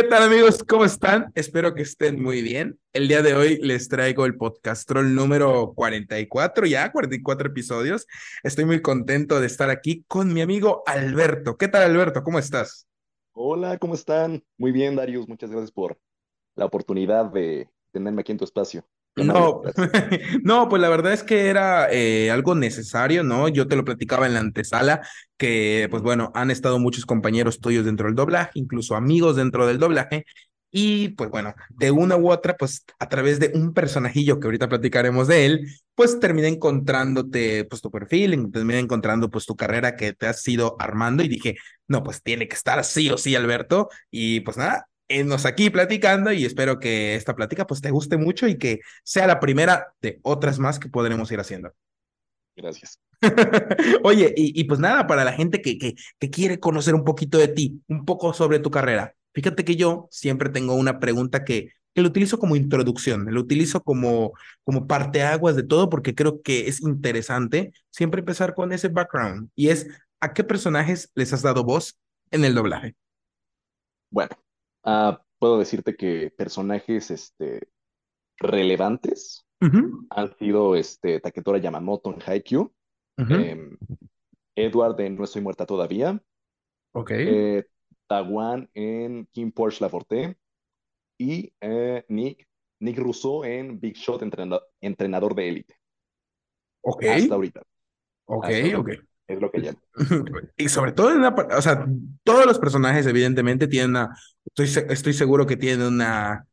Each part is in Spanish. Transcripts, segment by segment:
¿Qué tal amigos? ¿Cómo están? Espero que estén muy bien. El día de hoy les traigo el podcast troll número 44, ya 44 episodios. Estoy muy contento de estar aquí con mi amigo Alberto. ¿Qué tal Alberto? ¿Cómo estás? Hola, ¿cómo están? Muy bien, Darius. Muchas gracias por la oportunidad de tenerme aquí en tu espacio. No, no, pues la verdad es que era eh, algo necesario, ¿no? Yo te lo platicaba en la antesala, que pues bueno, han estado muchos compañeros tuyos dentro del doblaje, incluso amigos dentro del doblaje, y pues bueno, de una u otra, pues a través de un personajillo que ahorita platicaremos de él, pues terminé encontrándote pues tu perfil, terminé encontrando pues tu carrera que te has ido armando y dije, no, pues tiene que estar sí o sí, Alberto, y pues nada, nos aquí platicando y espero que esta plática pues te guste mucho y que sea la primera de otras más que podremos ir haciendo. Gracias. Oye, y, pues nada, para la gente que, que, que quiere conocer un poquito de ti, un poco sobre tu carrera, fíjate que yo siempre tengo una pregunta que, que lo utilizo como introducción, lo utilizo como, como parteaguas de todo porque creo que es interesante siempre empezar con ese background y es, ¿a qué personajes les has dado voz en el doblaje? Bueno, Ah, puedo decirte que personajes este, relevantes han sido este, Taketora Yamamoto en Haikyuu, em, Edward en No Estoy Muerta Todavía, okay. Eh, Tawan en Kim Porsche La Forte y eh, Nick, Nick Russo en Big Shot, entrenador, de élite. Ok. Hasta ahorita. Ok, ok. Es lo que llamo. Y sobre todo en la, o sea, todos los personajes evidentemente tienen una, estoy, estoy seguro que tienen una,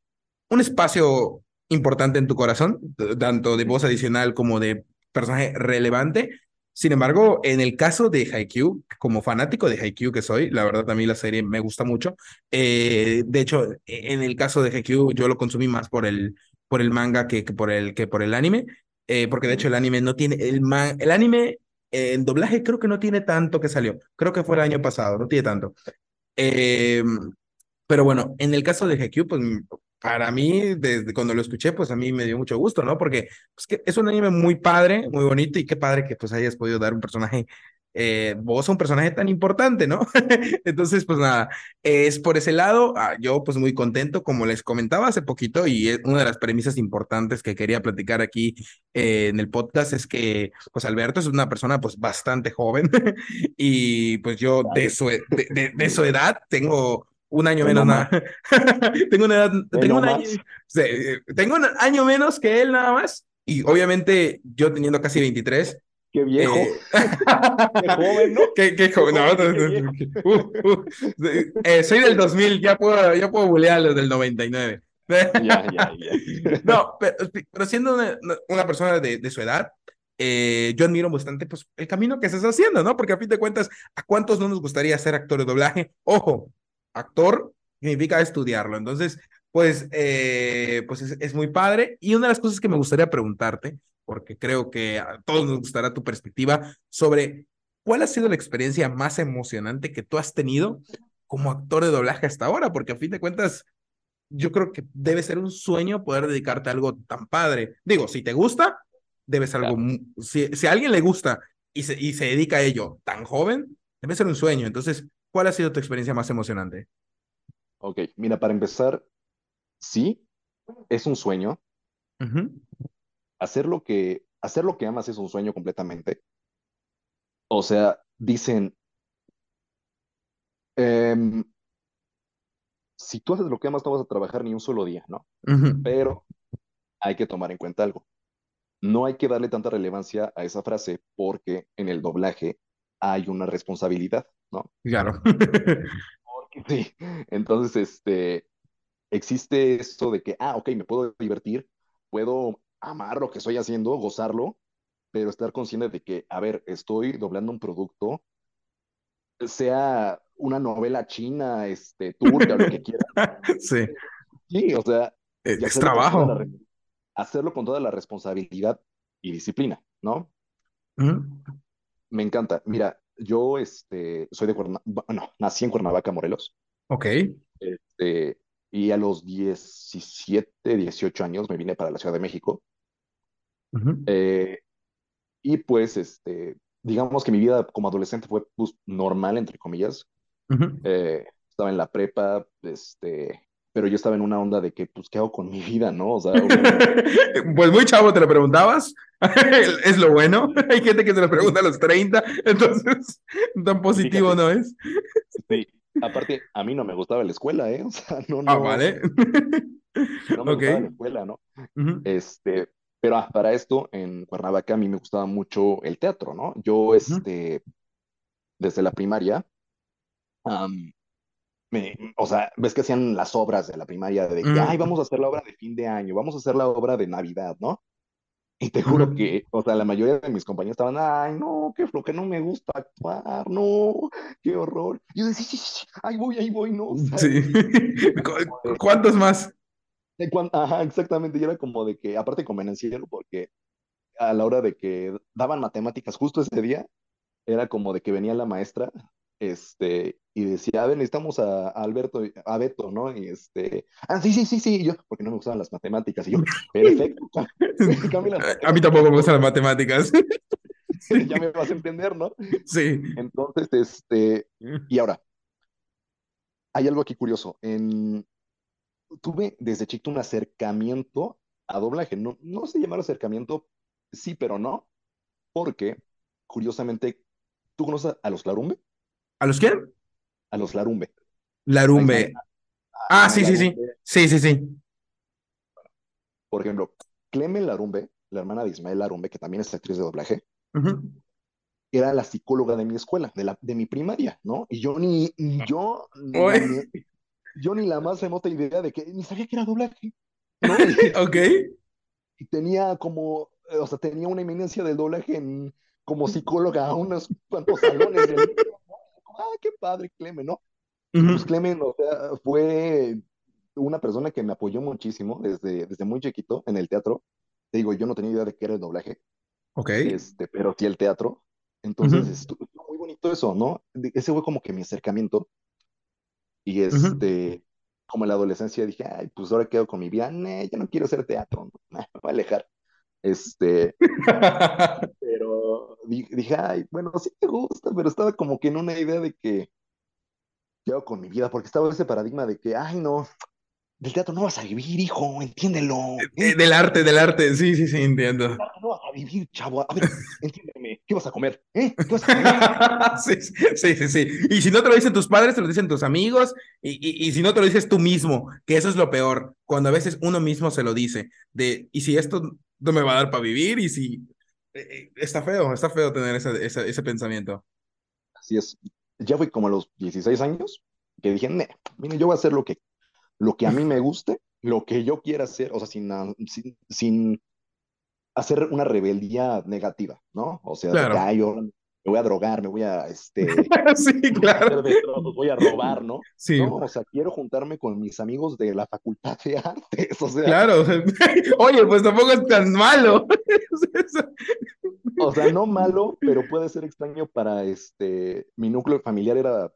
un espacio importante en tu corazón, tanto de voz adicional como de personaje relevante. Sin embargo, en el caso de Haikyuu, como fanático de Haikyuu que soy, la verdad a mí la serie me gusta mucho. Eh, de hecho, en el caso de Haikyuu yo lo consumí más por el, por el manga que, que por, el, que por el anime, eh, porque de hecho el anime no tiene, el, man, el anime en doblaje creo que no tiene tanto que salió. Creo que fue el año pasado, no tiene tanto. Pero bueno, en el caso de GQ, pues para mí, desde cuando lo escuché, pues a mí me dio mucho gusto, ¿no? Porque pues, que es un anime muy padre, muy bonito y qué padre que pues hayas podido dar un personaje eh, vos un personaje tan importante, ¿no? Entonces, pues nada, es por ese lado, ah, yo pues muy contento, como les comentaba hace poquito, y es una de las premisas importantes que quería platicar aquí eh, en el podcast es que, pues Alberto es una persona pues bastante joven y pues yo de su, e, de, su edad tengo un año menos nada. tengo una edad, tengo un año, tengo un año menos que él nada más. Y obviamente yo teniendo casi 23, Qué viejo. Eh, qué joven, ¿no? Qué, joven. No, uh, uh. Eh, soy del 2000, ya puedo, ya puedo bulear los del 99. ya, ya, ya. No, pero, pero siendo una, una persona de, de, su edad, eh, yo admiro bastante pues, el camino que estás haciendo, ¿no? Porque a fin de cuentas, ¿a cuántos no nos gustaría ser actor de doblaje? Ojo, actor significa estudiarlo. Entonces, pues, eh, pues es, es, muy padre. Y una de las cosas que me gustaría preguntarte porque creo que a todos nos gustará tu perspectiva sobre cuál ha sido la experiencia más emocionante que tú has tenido como actor de doblaje hasta ahora, porque a fin de cuentas, yo creo que debe ser un sueño poder dedicarte a algo tan padre. Digo, si te gusta, debe ser algo, si, si a alguien le gusta y se, y se dedica a ello tan joven, debe ser un sueño. Entonces, ¿cuál ha sido tu experiencia más emocionante? Ok, mira, para empezar, sí, es un sueño hacer lo que, hacer lo que amas es un sueño completamente. O sea, dicen, em, si tú haces lo que amas, no vas a trabajar ni un solo día, ¿no? Pero hay que tomar en cuenta algo. No hay que darle tanta relevancia a esa frase porque en el doblaje hay una responsabilidad, ¿no? Claro. sí. Entonces, este, existe esto de que, ah, ok, me puedo divertir, puedo amar lo que estoy haciendo, gozarlo, pero estar consciente de que, a ver, estoy doblando un producto, sea una novela china, este, turca, lo que quiera. Sí. Sí, o sea, es, trabajo. hacerlo con toda la responsabilidad y disciplina, ¿no? Me encanta. Mira, yo este, soy de Cuernavaca, no, nací en Cuernavaca, Morelos. Ok. Este, y a los 17, 18 años me vine para la Ciudad de México. Eh, y pues, este, digamos que mi vida como adolescente fue pues, normal, entre comillas. Eh, estaba en la prepa, este, pero yo estaba en una onda de que, pues, ¿qué hago con mi vida, no? O sea, pues muy chavo te lo preguntabas, es lo bueno. Hay gente que se lo pregunta a los 30, entonces tan positivo no es. Sí, aparte, a mí no me gustaba la escuela, ¿eh? O sea, no, no. Ah, vale. No me gustaba la escuela, ¿no? Este, pero ah, para esto, en Cuernavaca, a mí me gustaba mucho el teatro, ¿no? Yo, este, desde la primaria, o sea, ves que hacían las obras de la primaria de que, ay, vamos a hacer la obra de fin de año, vamos a hacer la obra de Navidad, ¿no? Y te juro que, o sea, la mayoría de mis compañeros estaban, ay, no, qué que no me gusta actuar, no, qué horror. Y yo decía, sí, sí, sí, ahí voy, ahí voy, ¿no? sí. ¿Cuántos más? Ajá, exactamente, y era como de que, aparte convenenciero, porque a la hora de que daban matemáticas justo ese día, era como de que venía la maestra este, y decía, a ver, necesitamos a, Alberto, a Beto, ¿no? Y este, ah, sí, sí, sí, sí, yo, porque no me gustaban las matemáticas, y yo, perfecto, a mí tampoco me gustan las matemáticas. ya me vas a entender, ¿no? Sí. Entonces, este, y ahora, hay algo aquí curioso, en, tuve desde chico un acercamiento a doblaje, no, no sé llamar acercamiento, sí, pero no, porque, curiosamente, ¿tú conoces a los Larumbe? ¿A los quién? A los Larumbe. Larumbe. Ah, sí, sí, sí. Sí, sí, sí. Por ejemplo, Cleme Larumbe, la hermana de Ismael Larumbe, que también es actriz de doblaje, era la psicóloga de mi escuela, de, la, de mi primaria, ¿no? Y yo ni, yo, ni, yo ni la más remota idea de que, ni sabía que era doblaje, ¿no? ok. Y tenía como, o sea, tenía una eminencia del doblaje en, como psicóloga a unos cuantos salones del ah, qué padre, Clemen, ¿no? Pues Clemen, o sea, fue una persona que me apoyó muchísimo desde, desde muy chiquito en el teatro. Te digo, yo no tenía idea de qué era el doblaje. Ok. Este, pero sí el teatro. Entonces, estuvo muy bonito eso, ¿no? Ese fue como que mi acercamiento. Y este, como en la adolescencia dije, ay, pues ahora quedo con mi vida, ya no quiero hacer teatro, me voy a alejar. Este, dije, ay, bueno, sí me gusta, pero estaba como que en una idea de que, ¿qué hago con mi vida? Porque estaba ese paradigma de que, ay, no, del teatro no vas a vivir, hijo, entiéndelo. ¿eh? Del arte, del arte, sí, sí, sí, entiendo. No vas a vivir, chavo. A ver, entiéndeme, ¿qué vas a comer? ¿Eh? ¿Qué vas a comer? sí, sí, sí, Y si no te lo dicen tus padres, te lo dicen tus amigos, y, y, y, si no te lo dices tú mismo, que eso es lo peor, cuando a veces uno mismo se lo dice, de, y si esto no me va a dar para vivir, y si... Eh, eh, está feo, está feo tener ese, ese, ese pensamiento. Así es. Ya fui como a los 16 años que dije, mire, yo voy a hacer lo que lo que a mí me guste, lo que yo quiera hacer, o sea, sin, sin, hacer una rebeldía negativa, ¿no? O sea, de yo me voy a drogar, me voy a, este, sí, claro. voy a robar, ¿no? Sí. O sea, quiero juntarme con mis amigos de la Facultad de Artes, o sea. Claro, oye, pues tampoco es tan malo. o sea, no malo, pero puede ser extraño para, este, mi núcleo familiar era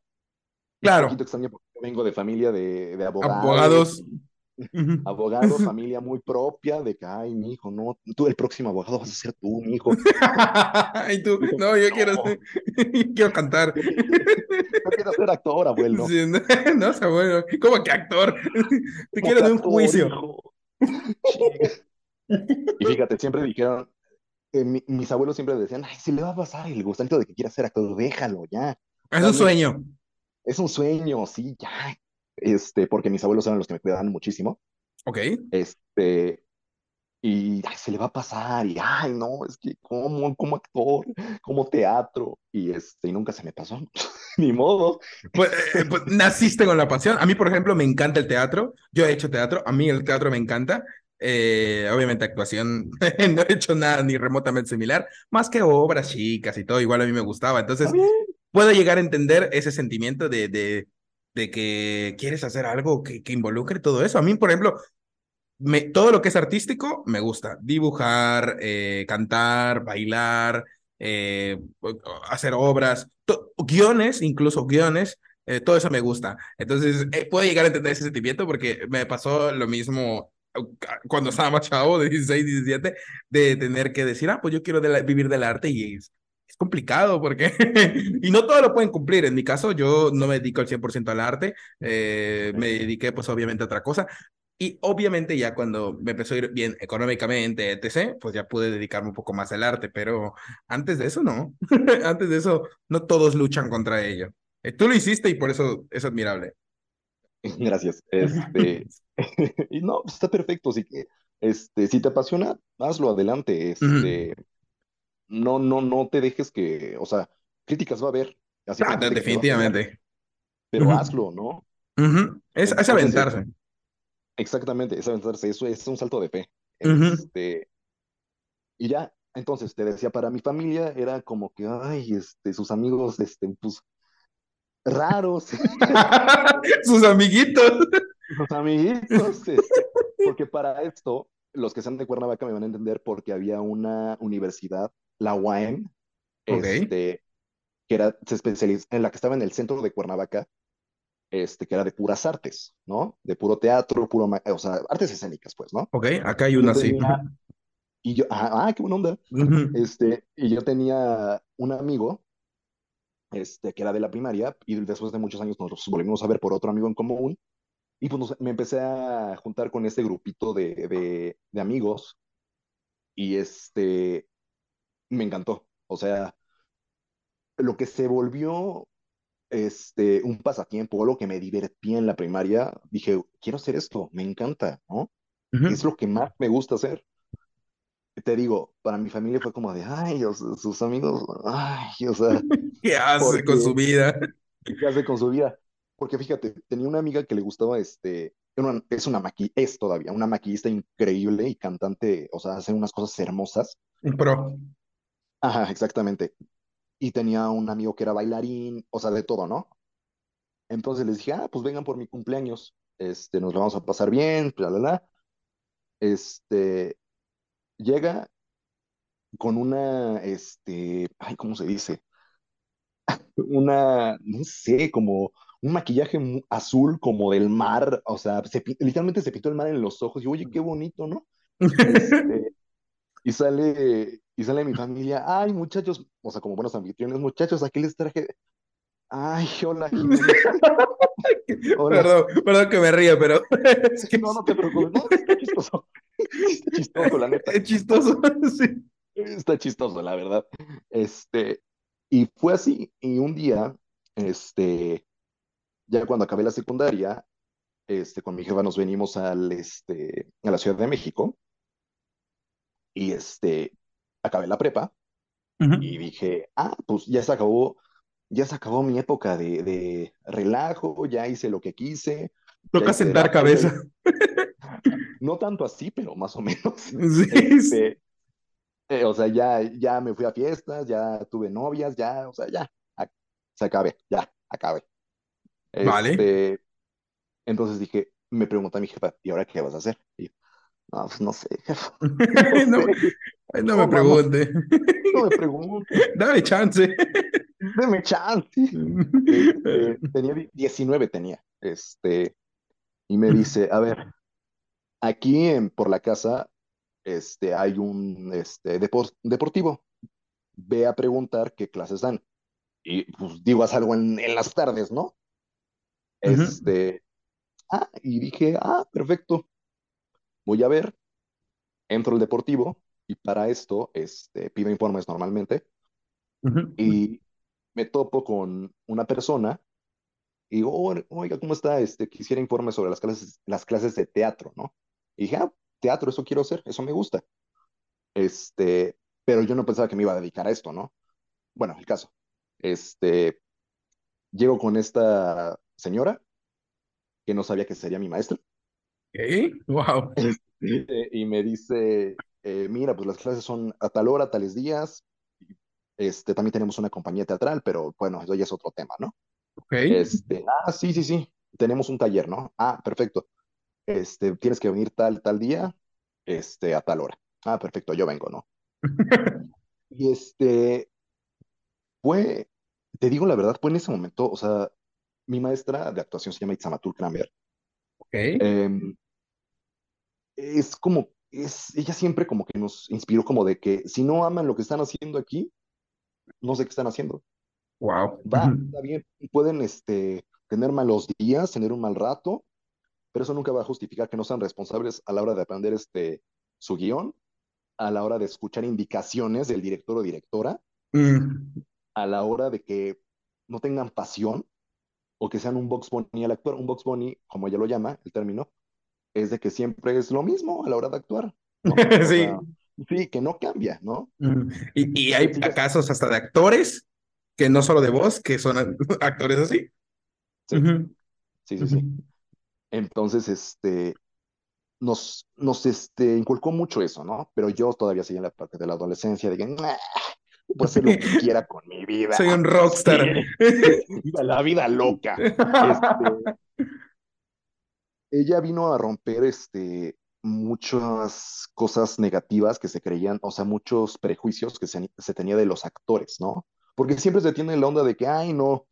Claro. Un poquito extraño porque vengo de familia de, de abogados. Abogados. Abogados, familia muy propia, de que, ay, mi hijo, no, tú el próximo abogado vas a ser tú, mi hijo. y tú, no, yo quiero, quiero cantar. Yo quiero ser actor, abuelo. Sí, no, no, abuelo, ¿cómo que actor? Te quiero de un juicio. y fíjate, siempre dijeron, eh, mis abuelos siempre decían, ay, si le va a pasar el gusto de que quiera ser actor, déjalo ya. Es un sueño es un sueño, sí, ya. Este, porque mis abuelos eran los que me cuidaban muchísimo. Ok. Este, y se le va a pasar, y ay, no, es que como, como actor, como teatro, y este, y nunca se me pasó, ni modo. Pues, eh, pues, naciste con la pasión. A mí, por ejemplo, me encanta el teatro. Yo he hecho teatro, a mí el teatro me encanta. Eh, obviamente actuación, no he hecho nada ni remotamente similar, más que obras chicas y todo, igual a mí me gustaba. Entonces, puedo llegar a entender ese sentimiento de, de, de que quieres hacer algo que, que, involucre todo eso. A mí, por ejemplo, todo lo que es artístico me gusta. Dibujar, eh, cantar, bailar, eh, hacer obras, guiones, incluso guiones. Eh, todo eso me gusta. Entonces, puedo llegar a entender ese sentimiento porque me pasó lo mismo cuando estaba más de 16, 17, de tener que decir, ah, pues yo quiero vivir del arte y es complicado porque, y no todo lo pueden cumplir. En mi caso, yo no me dedico al 100% al arte, eh, me dediqué pues obviamente a otra cosa. Y obviamente ya cuando me empezó a ir bien económicamente, etc., pues ya pude dedicarme un poco más al arte, pero antes de eso no. antes de eso no todos luchan contra ello. Eh, tú lo hiciste y por eso es admirable. Gracias. Este, y no, está perfecto. Que, este, si te apasiona, hazlo adelante. Este, no, no, no te dejes que, o sea, críticas va a haber. Así ah, definitivamente. pero hazlo, ¿no? es, es, aventarse. Exactamente, es aventarse. Eso es un salto de fe. Este, y ya, entonces te decía, para mi familia era como que, ay, este, sus amigos, este, pues, raros. Sus amiguitos. Sus amiguitos. Este, porque para esto, los que sean de Cuernavaca me van a entender porque había una universidad, la UAM, este, que era, se especializa, en la que estaba en el centro de Cuernavaca, este, que era de puras artes, ¿no? De puro teatro, puro, o sea, artes escénicas, pues, ¿no? Ok, acá hay una así. Y yo, ah, ah, qué buena onda. Este, y yo tenía un amigo este, que era de la primaria, y después de muchos años nos volvimos a ver por otro amigo en común, y pues me empecé a juntar con este grupito de, de, amigos, y este, me encantó, o sea, lo que se volvió este, un pasatiempo, lo que me divertía en la primaria, dije, quiero hacer esto, me encanta, ¿no? Es lo que más me gusta hacer te digo, para mi familia fue como de, ay, sus amigos, ay, o sea. ¿Qué hace con su vida? ¿Qué hace con su vida? Porque fíjate, tenía una amiga que le gustaba, este, es una maquillista, es todavía una maquillista increíble y cantante, o sea, hace unas cosas hermosas. Pro. Ajá, exactamente. Y tenía un amigo que era bailarín, o sea, de todo, ¿no? Entonces les dije, ah, pues vengan por mi cumpleaños, este, nos lo vamos a pasar bien, bla, bla, bla. Este, llega con una, este, ay, ¿cómo se dice? Una, no sé, como un maquillaje azul como del mar, o sea, literalmente se pintó el mar en los ojos y oye, qué bonito, ¿no? Este, y sale, y sale mi familia, ay, muchachos, o sea, como buenos anfitriones, muchachos, aquí les traje, ay, hola, Perdón, perdón que me ría, pero no, no te preocupes, no, es chistoso. Está chistoso, la neta. Es chistoso, sí. Está chistoso, la verdad. Este, y fue así, y un día, este, ya cuando acabé la secundaria, este, con mi jefa nos venimos al, este, a la Ciudad de México, y este, acabé la prepa, y dije, ah, pues ya se acabó, ya se acabó mi época de, de relajo, ya hice lo que quise. Toca sentar cabeza. No tanto así, pero más o menos. Sí. Este, eh, o sea, ya, ya me fui a fiestas, ya tuve novias, ya, o sea, ya, se acabe, ya, acabe. Vale. Este, entonces dije, me pregunta mi jefa, ¿y ahora qué vas a hacer? Y yo, no, pues no sé, jefa. No, no, me pregunte. No me pregunte. Dame chance. Dame chance. Este, tenía 19, tenía. Este, y me dice, a ver, Aquí en, por la casa este, hay un este, deportivo. Ve a preguntar qué clases dan. Y pues digo, haz algo en, las tardes, ¿no? Este, ah, y dije, ah, perfecto. Voy a ver. Entro al deportivo y para esto este, pido informes normalmente. Y me topo con una persona y digo, oiga, ¿cómo está? Este, quisiera informes sobre las clases, las clases de teatro, ¿no? Y dije, ah, teatro, eso quiero hacer, eso me gusta. Este, pero yo no pensaba que me iba a dedicar a esto, ¿no? Bueno, el caso. Este, llego con esta señora que no sabía que sería mi maestra. Wow. Este, y me dice, eh, mira, pues las clases son a tal hora, tales días. Este, también tenemos una compañía teatral, pero bueno, eso ya es otro tema, ¿no? Ok. Este, ah, sí, sí, sí, tenemos un taller, ¿no? Ah, perfecto este, tienes que venir tal, tal día, este, a tal hora. Ah, perfecto, yo vengo, ¿no? y este, fue, te digo la verdad, fue en ese momento, o sea, mi maestra de actuación se llama Itzamatul Kramer. Ok. Em, es como, es, ella siempre como que nos inspiró como de que si no aman lo que están haciendo aquí, no sé qué están haciendo. Wow. Va, está bien, pueden este, tener malos días, tener un mal rato, pero eso nunca va a justificar que no sean responsables a la hora de aprender este, su guion, a la hora de escuchar indicaciones del director o directora, Mm. a la hora de que no tengan pasión o que sean un box bunny al actuar. Un box bunny, como ella lo llama, el término, es de que siempre es lo mismo a la hora de actuar, ¿no? O Sí. sea, sí, que no cambia, ¿no? Y, y hay Sí, casos hasta de actores, que no solo de voz, que son actores así. Sí. Sí, sí, sí. Entonces, este, nos, nos este, inculcó mucho eso, ¿no? Pero yo todavía seguía en la parte de la adolescencia, de que, "Nah, puedo hacer lo que quiera con mi vida. Soy un rockstar. Viva la vida loca. Este, ella vino a romper este, muchas cosas negativas que se creían, o sea, muchos prejuicios que se, se tenía de los actores, ¿no? Porque siempre se tiene la onda de que, ay, no,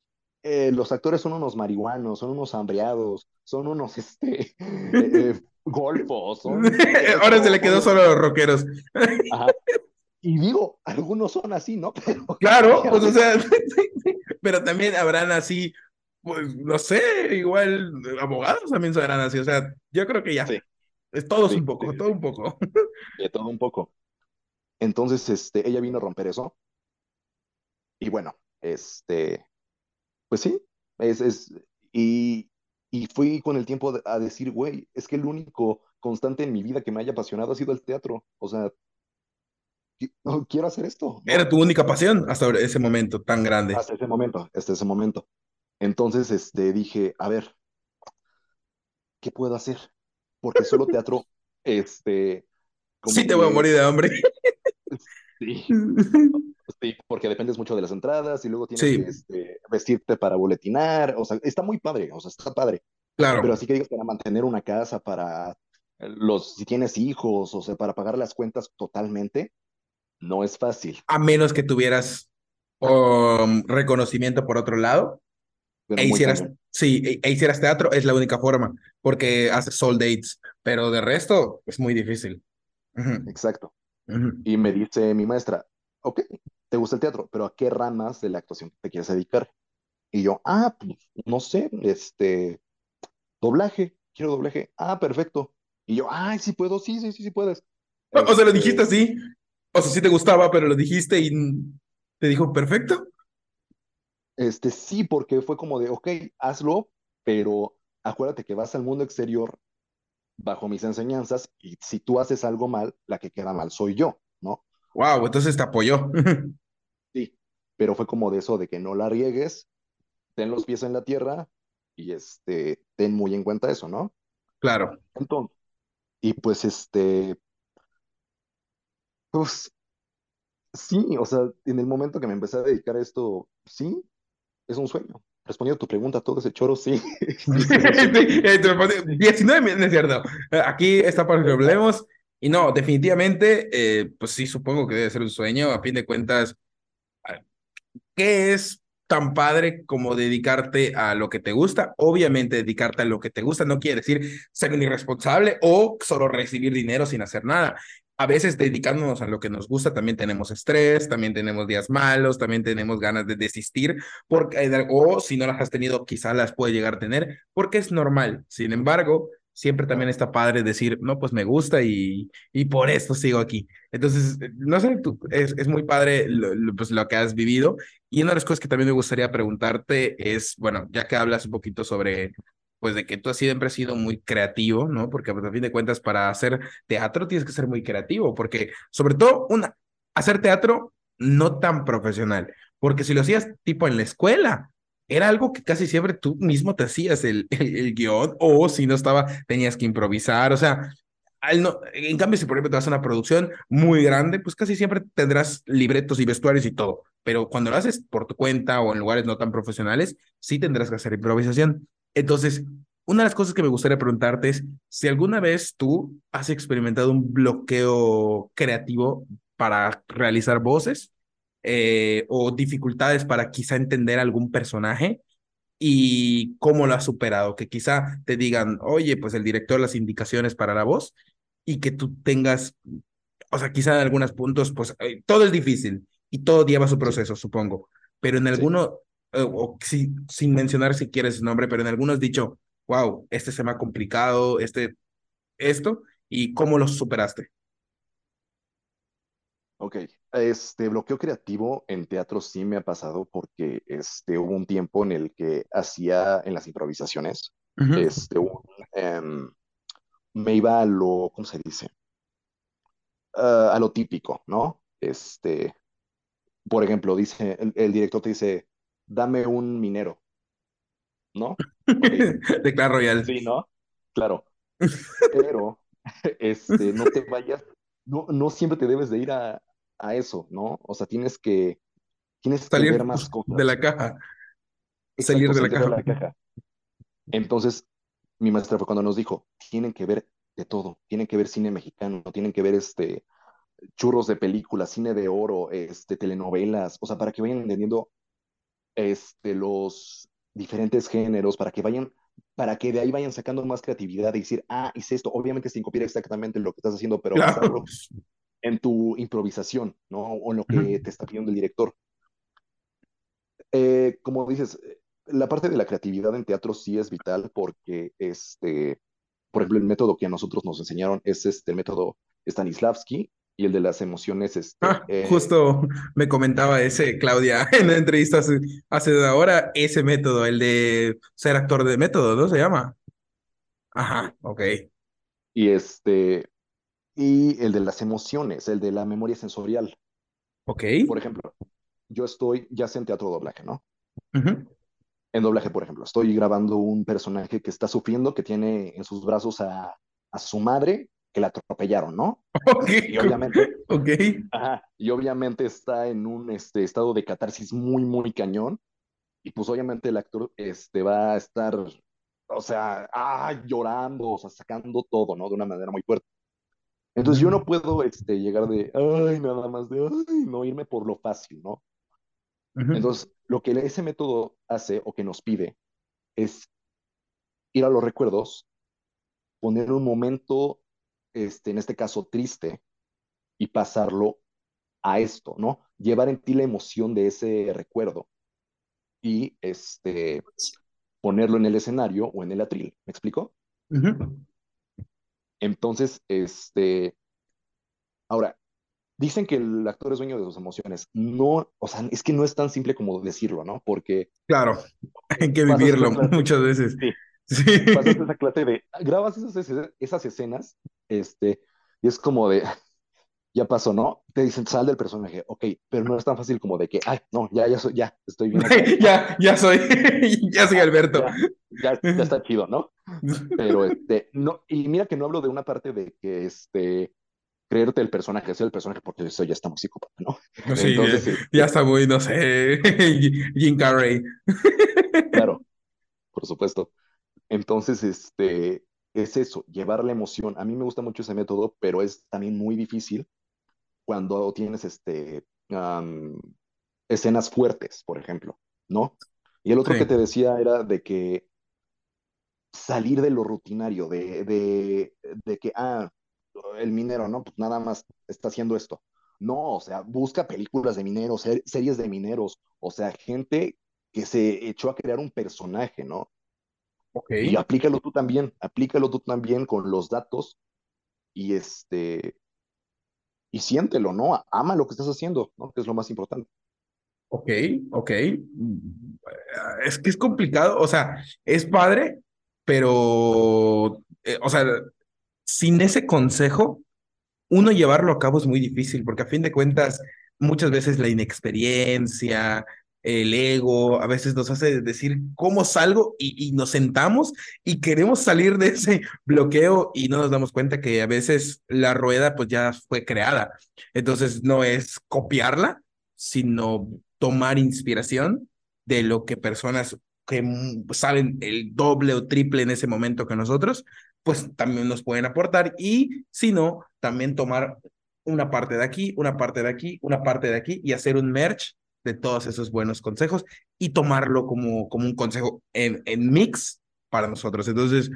eh, los actores son unos marihuanos, son unos hambreados, son unos, este, eh, eh, golfos, son... Ahora se le quedó solo a los rockeros. Ajá. Y digo, algunos son así, ¿no? Pero, Claro, pues, o sea, pero también habrán así, pues, no sé, igual abogados también serán así, o sea, yo creo que ya, Sí. es todos Sí, un poco, sí, todo un poco. de todo un poco. Entonces, este, ella vino a romper eso. Y bueno, este, pues sí, es, es, y, y fui con el tiempo a decir, güey, es que el único constante en mi vida que me haya apasionado ha sido el teatro. O sea, quiero hacer esto. Era tu única pasión hasta ese momento tan grande. Hasta ese momento, hasta ese momento. Entonces, este, dije, a ver, ¿qué puedo hacer? Porque solo teatro, este, como Sí te voy a morir de hambre. Sí, sí, porque dependes mucho de las entradas y luego tienes Sí. que este, vestirte para boletinar, o sea, está muy padre, o sea, está padre, Claro, pero así que digas para mantener una casa, para los, si tienes hijos, o sea, para pagar las cuentas totalmente, no es fácil, a menos que tuvieras um, reconocimiento por otro lado, pero e hicieras, sí, e, e hicieras teatro, es la única forma, porque haces sold dates, pero de resto es muy difícil. Exacto. Y me dice mi maestra, ok, te gusta el teatro, pero ¿a qué ramas de la actuación te quieres dedicar? Y yo, ah, pues, no sé, este, doblaje, quiero doblaje, ah, perfecto. Y yo, ay, sí puedo, sí, sí, sí, sí puedes. O sea, lo Este, dijiste así, o sea, sí te gustaba, pero lo dijiste y te dijo, perfecto. Este, sí, porque fue como de, ok, hazlo, pero acuérdate que vas al mundo exterior bajo mis enseñanzas y si tú haces algo mal, la que queda mal soy yo, ¿no? Wow, entonces te apoyó. Sí, pero fue como de eso, de que no la riegues, ten los pies en la tierra y este, ten muy en cuenta eso, ¿no? Claro. Entonces, y pues este, pues sí, o sea, en el momento que me empecé a dedicar a esto, sí, es un sueño. Respondiendo a tu pregunta, todo ese choro, sí, sí, sí, es un sueño. Sí, eh, 19 millones, es cierto. Eh, Aquí está para que hablemos. Y no, definitivamente, eh, pues sí, supongo que debe ser un sueño. A fin de cuentas, ¿qué es tan padre como dedicarte a lo que te gusta? Obviamente, dedicarte a lo que te gusta no quiere decir ser un irresponsable o solo recibir dinero sin hacer nada. A veces dedicándonos a lo que nos gusta también tenemos estrés, también tenemos días malos, también tenemos ganas de desistir, porque, eh, o si no las has tenido, quizás las puede llegar a tener, porque es normal. Sin embargo, siempre también está padre decir, no, pues me gusta y, y por esto sigo aquí. Entonces, eh, no sé, tú, es, es muy padre lo, lo, pues, lo que has vivido. Y una de las cosas que también me gustaría preguntarte es, bueno, ya que hablas un poquito sobre, pues de que tú has siempre has sido muy creativo, ¿no? Porque pues, a fin de cuentas para hacer teatro tienes que ser muy creativo, porque sobre todo una, hacer teatro no tan profesional, porque si lo hacías tipo en la escuela, era algo que casi siempre tú mismo te hacías el, el, el guion, o si no estaba, tenías que improvisar, o sea, al no, en cambio, si por ejemplo te vas a una producción muy grande, pues casi siempre tendrás libretos y vestuarios y todo. Pero cuando lo haces por tu cuenta o en lugares no tan profesionales, sí tendrás que hacer improvisación. Entonces, una de las cosas que me gustaría preguntarte es si alguna vez tú has experimentado un bloqueo creativo para realizar voces eh, o dificultades para quizá entender algún personaje y cómo lo has superado, que quizá te digan, oye, pues el director las indicaciones para la voz y que tú tengas, o sea, quizá en algunos puntos, pues eh, todo es difícil, y todo lleva su proceso, supongo. Pero en alguno, o si, sin mencionar si quieres su nombre, pero en algunos has dicho, wow, este se me ha complicado, este, esto, y cómo lo superaste. Ok, este bloqueo creativo en teatro sí me ha pasado porque este, hubo un tiempo en el que hacía en las improvisaciones, este, em, me iba a lo, ¿cómo se dice? Ah, a lo típico, ¿no? Este, por ejemplo, dice, el, director te dice, dame un minero, ¿no? De Clash Royale. Sí, ¿no? Claro. Pero, este, no te vayas, no, no siempre te debes de ir a, a eso, ¿no? O sea, tienes que, tienes salir que ver más cosas. de la caja. salir de la, caja. de la caja. Entonces, mi maestra fue cuando nos dijo, tienen que ver de todo, tienen que ver cine mexicano, tienen que ver este churros de películas, cine de oro, este telenovelas, o sea, para que vayan entendiendo este los diferentes géneros, para que vayan para que de ahí vayan sacando más creatividad y decir, ah, hice esto, obviamente sin copiar exactamente lo que estás haciendo, pero claro en tu improvisación, ¿no? O en lo que te está pidiendo el director. Eh, como dices, la parte de la creatividad en teatro sí es vital porque, este, por ejemplo, el método que a nosotros nos enseñaron es este, el método Stanislavski y el de las emociones. Este, ah, eh, justo me comentaba ese, Claudia, en la entrevista hace, hace una hora, ese método, el de ser actor de método, ¿no? Se llama. Ajá, ok. Y este, y el de las emociones, el de la memoria sensorial. Ok. Por ejemplo, yo estoy, ya sé en teatro doblaje, ¿no? En doblaje, por ejemplo, estoy grabando un personaje que está sufriendo, que tiene en sus brazos a, a su madre, que la atropellaron, ¿no? Ok. Y obviamente, okay. Ajá, y obviamente está en un este, estado de catarsis muy, muy cañón. Y pues obviamente el actor este, va a estar, o sea, ah, llorando, o sea, sacando todo, ¿no? De una manera muy fuerte. Entonces yo no puedo este, llegar de, ay, nada más de, ay, no irme por lo fácil, ¿no? Entonces, lo que ese método hace o que nos pide es ir a los recuerdos, poner un momento, este, en este caso triste, y pasarlo a esto, ¿no? Llevar en ti la emoción de ese recuerdo y este, ponerlo en el escenario o en el atril. ¿Me explico? Entonces, este, ahora, dicen que el actor es dueño de sus emociones. No, o sea, es que no es tan simple como decirlo, ¿no? Porque... Claro, hay que vivirlo muchas veces. Sí. Sí. Pasas esa clase de, grabas esas, esas escenas, este, y es como de, ya pasó, ¿no? Te dicen, sal del personaje, ok, pero no es tan fácil como de que, ay, no, ya, ya soy, ya, estoy bien. ya, ya soy, ya soy Alberto. Ya, ya, está chido, ¿no? Pero, este, no, y mira que no hablo de una parte de que, este, creerte el personaje, ser el personaje, porque eso ya está muy psicópata, ¿no? Sí, Entonces, ya, este ya está muy, no sé, Jim Carrey. claro, por supuesto. Entonces, este, es eso, llevar la emoción. A mí me gusta mucho ese método, pero es también muy difícil cuando tienes este, escenas fuertes, por ejemplo, ¿no? Y el otro que te decía era de que salir de lo rutinario, de, de, que, ah, el minero, ¿no? Pues nada más está haciendo esto. No, o sea, busca películas de mineros, series de mineros, o sea, gente que se echó a crear un personaje, ¿no? Okay. Y aplícalo tú también, aplícalo tú también con los datos y este, y siéntelo, ¿no? Ama lo que estás haciendo, ¿no? Que es lo más importante. Ok, ok. Es que es complicado, o sea, es padre, pero, eh, o sea, sin ese consejo, uno llevarlo a cabo es muy difícil, porque a fin de cuentas, muchas veces la inexperiencia, el ego, a veces nos hace decir cómo salgo y, nos sentamos y queremos salir de ese bloqueo y no nos damos cuenta que a veces la rueda pues ya fue creada. Entonces no es copiarla, sino tomar inspiración de lo que personas que saben el doble o triple en ese momento que nosotros, pues también nos pueden aportar y si no, también tomar una parte de aquí, una parte de aquí, una parte de aquí y hacer un merch de todos esos buenos consejos y tomarlo como, como un consejo en, en mix para nosotros. Entonces,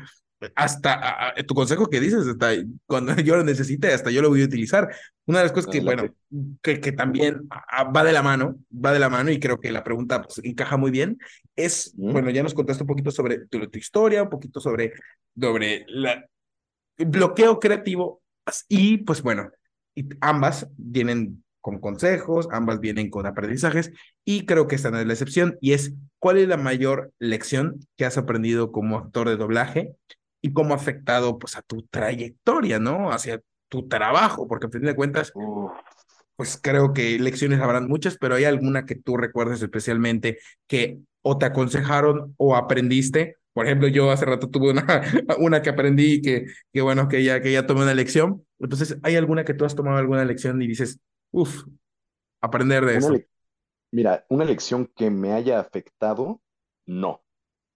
hasta tu consejo que dices, hasta cuando yo lo necesite, hasta yo lo voy a utilizar. Una de las cosas que, bueno, que, que también va de la mano, va de la mano y creo que la pregunta pues, encaja muy bien, es, bueno, ya nos contaste un poquito sobre tu, tu historia, un poquito sobre, sobre la, el bloqueo creativo y pues bueno, ambas vienen con consejos, ambas vienen con aprendizajes y creo que esta no es la excepción y es cuál es la mayor lección que has aprendido como actor de doblaje y cómo ha afectado pues a tu trayectoria, ¿no? Hacia tu trabajo, porque a fin de cuentas, pues creo que lecciones habrán muchas, pero hay alguna que tú recuerdes especialmente que o te aconsejaron o aprendiste. Por ejemplo, yo hace rato tuve una, una que aprendí y que, que bueno, que ya, que ya tomé una lección. Entonces, ¿hay alguna que tú has tomado alguna lección y dices, uff, aprender de eso? Mira, una lección que me haya afectado, no.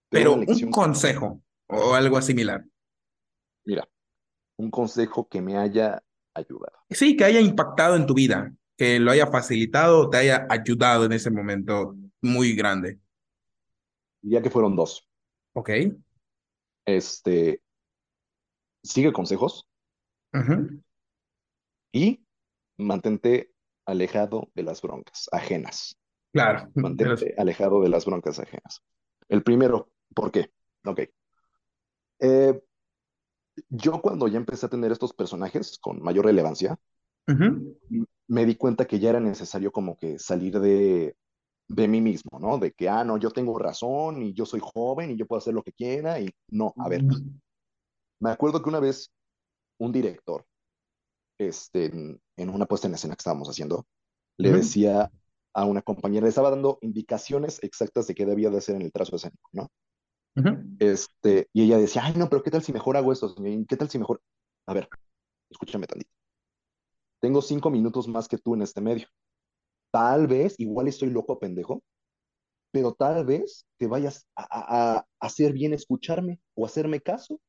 Pero, un consejo o algo similar. Mira, un consejo que me haya ayudado. Sí, que haya impactado en tu vida, que lo haya facilitado, te haya ayudado en ese momento muy grande. Ya que fueron dos. Ok. Este, sigue consejos y mantente alejado de las broncas ajenas. Claro. Mantente alejado de las broncas ajenas. El primero, ¿por qué? Ok. Eh, yo cuando ya empecé a tener estos personajes con mayor relevancia, me di cuenta que ya era necesario como que salir de, de mí mismo, ¿no? De que, ah, no, yo tengo razón y yo soy joven y yo puedo hacer lo que quiera y no, a ver. Me acuerdo que una vez un director, este, en, una puesta en escena que estábamos haciendo, le decía a una compañera, le estaba dando indicaciones exactas de qué debía de hacer en el trazo escénico, ¿no? este, y ella decía, ay, no, pero ¿qué tal si mejor hago esto, señor? ¿Qué tal si mejor? A ver, escúchame tantito. Tengo cinco minutos más que tú en este medio. Tal vez, igual estoy loco pendejo, pero tal vez te vayas a, a, hacer bien escucharme o hacerme caso.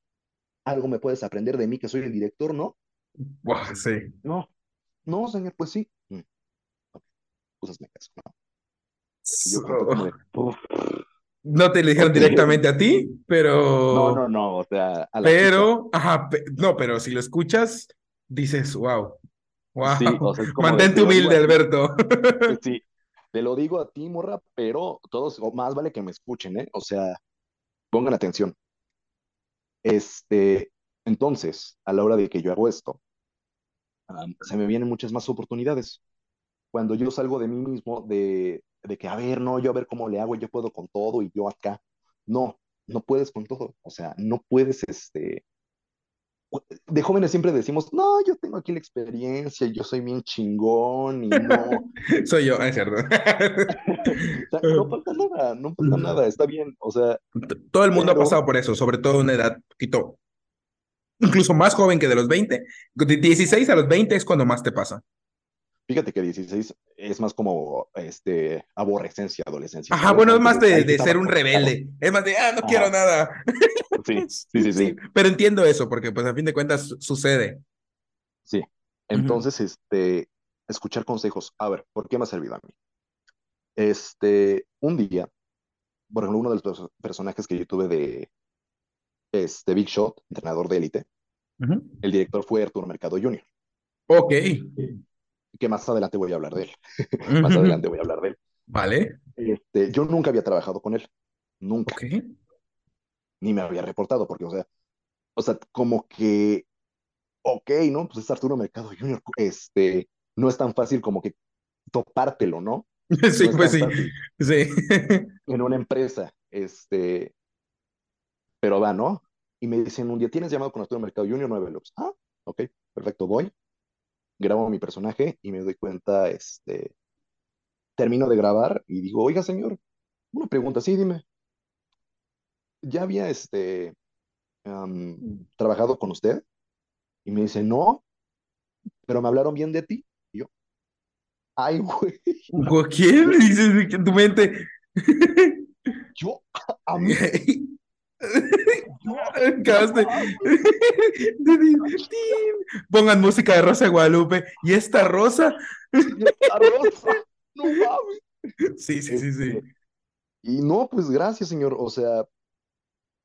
Algo me puedes aprender de mí, que soy el director, ¿no? sí. No, no, señor, pues sí. Mm. Pues caso, ¿no? Yo no te lo dijeron directamente a ti, pero. No, no, no, o sea. pero, ajá, no, pero si lo escuchas, dices, wow. Wow. Mantente humilde, Alberto. sí, te lo digo a ti, morra, pero todos, más vale que me escuchen, ¿eh? O sea, pongan atención. Este, entonces, a la hora de que yo hago esto, se me vienen muchas más oportunidades. Cuando yo salgo de mí mismo, de, de que, a ver, no, yo a ver cómo le hago, yo puedo con todo y yo acá. No, no puedes con todo. O sea, no puedes, este... De jóvenes siempre decimos, no, yo tengo aquí la experiencia, yo soy bien chingón y no. soy yo, es cierto. no pasa nada, no pasa nada, está bien. O sea. Todo el mundo ha pasado por eso, sobre todo en una edad poquito, incluso más joven que de los 20. De 16 a los 20 es cuando más te pasa. Fíjate que 16 es más como este aborrecencia, adolescencia. Ajá, bueno, es más de, de ser un rebelde. Es más de, ah, no quiero nada. Sí, sí, sí, sí, Pero entiendo eso, porque pues a fin de cuentas sucede. Sí. Entonces, este, escuchar consejos. A ver, ¿por qué me ha servido a mí? Este, un día, por ejemplo, uno de los personajes que yo tuve de este Big Shot, entrenador de élite, el director fue Arturo Mercado Jr. Ok que más adelante voy a hablar de él. más adelante voy a hablar de él. Vale. Este, yo nunca había trabajado con él. Nunca. Ni me había reportado, porque, o sea, o sea, como que, ok, ¿no? Pues es Arturo Mercado Junior, este, no es tan fácil como que topártelo, ¿no? sí, pues sí. Sí. en una empresa, este, pero va, ¿no? Y me dicen un día, ¿tienes llamado con Arturo Mercado Junior? Nueve López. Ah, ok, perfecto, voy grabo mi personaje y me doy cuenta, este, termino de grabar y digo, oiga, señor, una pregunta, sí, dime. ¿Ya había, este, trabajado con usted? Y me dice, no, pero me hablaron bien de ti. Y yo, ay, güey. ¿Quién? Dices en tu mente. Yo, a mí. Pongan música de Rosa Guadalupe. ¿Y esta rosa? rosa? No mames. Sí, sí, sí, sí. Este, y no, pues gracias, señor. O sea,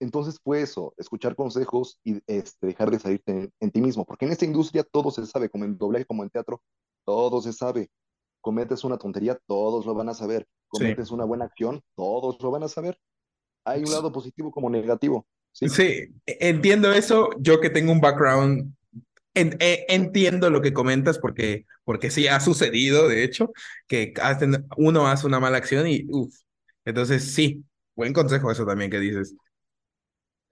entonces fue eso, escuchar consejos y este, dejar de salirte en, en ti mismo, porque en esta industria todo se sabe, como en doblaje, como en teatro, todo se sabe. Cometes una tontería, todos lo van a saber. Sí. Cometes una buena acción, todos lo van a saber. Hay un lado positivo como negativo, ¿sí? Sí, entiendo eso. Yo que tengo un background, eh, entiendo lo que comentas porque, porque sí ha sucedido, de hecho, que hacen- uno hace una mala acción y uff. Entonces, sí, buen consejo eso también que dices.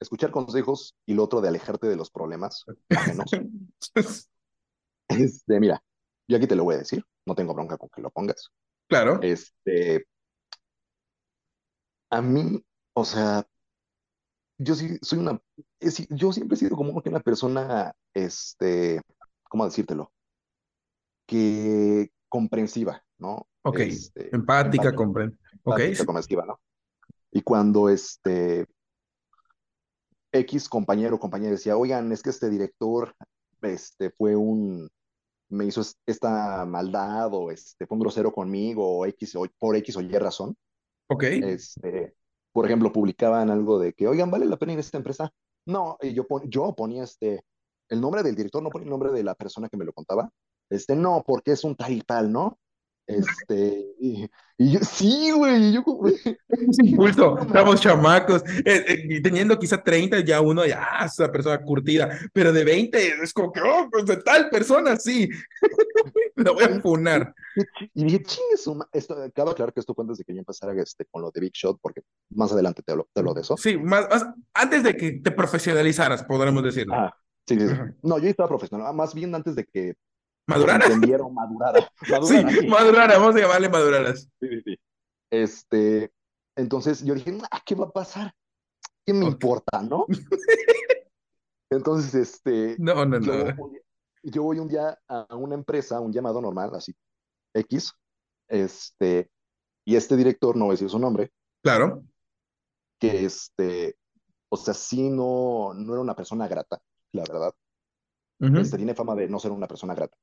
Escuchar consejos y lo otro de alejarte de los problemas ajenos. Este, mira, yo aquí te lo voy a decir, no tengo bronca con que lo pongas. Claro, Este, a mí, o sea, yo sí soy una, si- yo siempre he sido como que una persona, este, ¿cómo decírtelo? Que comprensiva, ¿no? ok. Este, Empática, empática, comprendo. Ok, empática, sí, comprensiva, ¿no? Y cuando este X compañero o compañera decía, oigan, es que este director, este, fue un, me hizo es- esta maldad o este, fue un grosero conmigo o X o por X o Y razón, ok. este, por ejemplo, publicaban algo de que, oigan, ¿vale la pena ir a esta empresa? No, y yo, pon- yo ponía este, el nombre del director, no ponía el nombre de la persona que me lo contaba. Este, no, porque es un tal y tal, ¿no? Este, y, y yo, sí, güey, yo Ese impulso, estamos chamacos, eh, eh, teniendo quizá 30 ya uno ya ah, es una persona curtida, pero de 20 es como que, oh, pues de tal persona, sí, lo voy a funar. y, dije, chingue su ma-". Esto, cabe aclarar que esto fue antes de que yo empezara este, con lo de Big Shot, porque más adelante te hablo, te hablo de eso. Sí, más, más- antes de que te profesionalizaras, podremos decirlo. Ah, sí, sí. No, yo estaba profesional, más bien antes de que ¿Madurara? entendiera o madurara. Sí, sí. madurara, vamos a llamarle maduraras. Sí, sí, sí. Este, entonces yo dije, "Ah, ¿qué va a pasar? ¿Qué me importa, no? Entonces, este, No, no, yo, no. yo voy un día a una empresa, un llamado normal, así, X, este, y este director, no voy a decir su nombre, Claro. que este, o sea, sí no, no era una persona grata, la verdad. Ujú. Este, tiene fama de no ser una persona grata.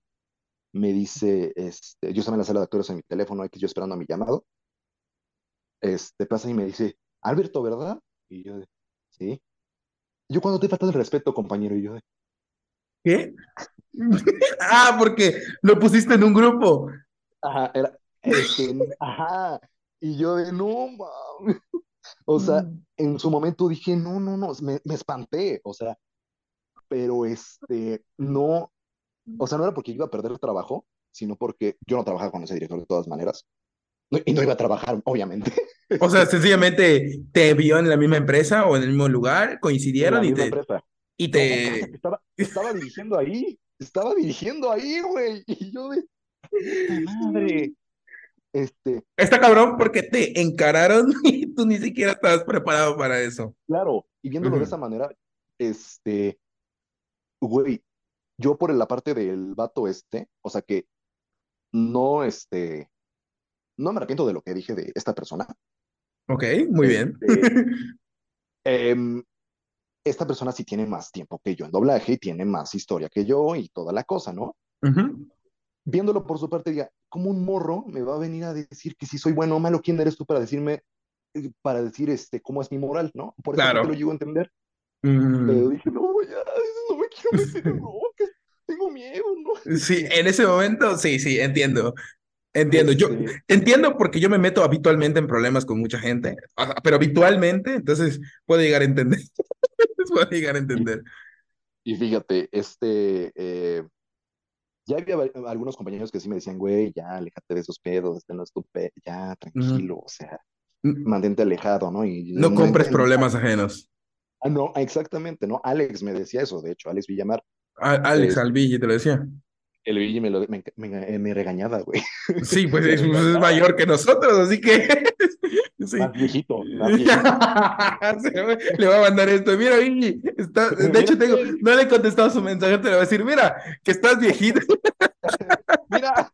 Me dice, este, yo estaba en la sala de actores en mi teléfono, X, yo esperando a mi llamado, este, pasa y me dice, Alberto, ¿verdad? Y yo, sí. Yo cuando te falta el respeto, compañero, y yo, ¿Qué? Ah, porque lo pusiste en un grupo. ajá, era, este, ajá, y yo de, no, mames. O sea, Mm. en su momento dije, no, no, no, me, me espanté, o sea, pero este, no, o sea, no era porque iba a perder el trabajo, sino porque yo no trabajaba con ese director de todas maneras, No- y no iba a trabajar, obviamente, O sea, sencillamente te vio en la misma empresa o en el mismo lugar, coincidieron y te, empresa. y te... estaba, estaba dirigiendo ahí, estaba dirigiendo ahí, güey, y yo de, madre, este, Está cabrón porque te encararon y tú ni siquiera estabas preparado para eso. claro, y viéndolo de Ujú. esa manera, este, güey, yo por la parte del vato este, o sea que no, este, no me arrepiento de lo que dije de esta persona, Ok, muy bien. este, em, esta persona sí tiene más tiempo que yo en doblaje y tiene más historia que yo y toda la cosa, ¿no? Viéndolo por su parte, diga, como un morro me va a venir a decir que si soy bueno o malo, ¿quién eres tú para decirme, para decir este, cómo es mi moral, ¿no? Por esa parte lo Claro. llego a entender, Mm. pero dije, no, ya, no me quiero meter en tengo miedo, ¿no? Sí, en ese momento, sí, sí, entiendo. Entiendo. Yo Este, entiendo porque yo me meto habitualmente en problemas con mucha gente, pero habitualmente, entonces puedo llegar a entender. Puedo llegar a entender. y fíjate, este, eh, ya había algunos compañeros que sí me decían, güey, ya, aléjate de esos pedos, este no es tu pe- ya, tranquilo, o sea, N- mantente alejado, ¿no? Y No no compres problemas ajenos. Ah, no, exactamente, ¿no? Alex me decía eso, de hecho, Alex Villamar, A- Alex es, Alvigi te lo decía. el Villa me, lo, me, me, me regañaba, güey, Sí, pues es, pues, es regañaba, mayor que nosotros, así que sí. más viejito, más viejito. Se le va a mandar esto. Mira, Vigi, está, de hecho, tengo, no le he contestado su mensaje, te le voy a decir, mira, que estás viejito. mira,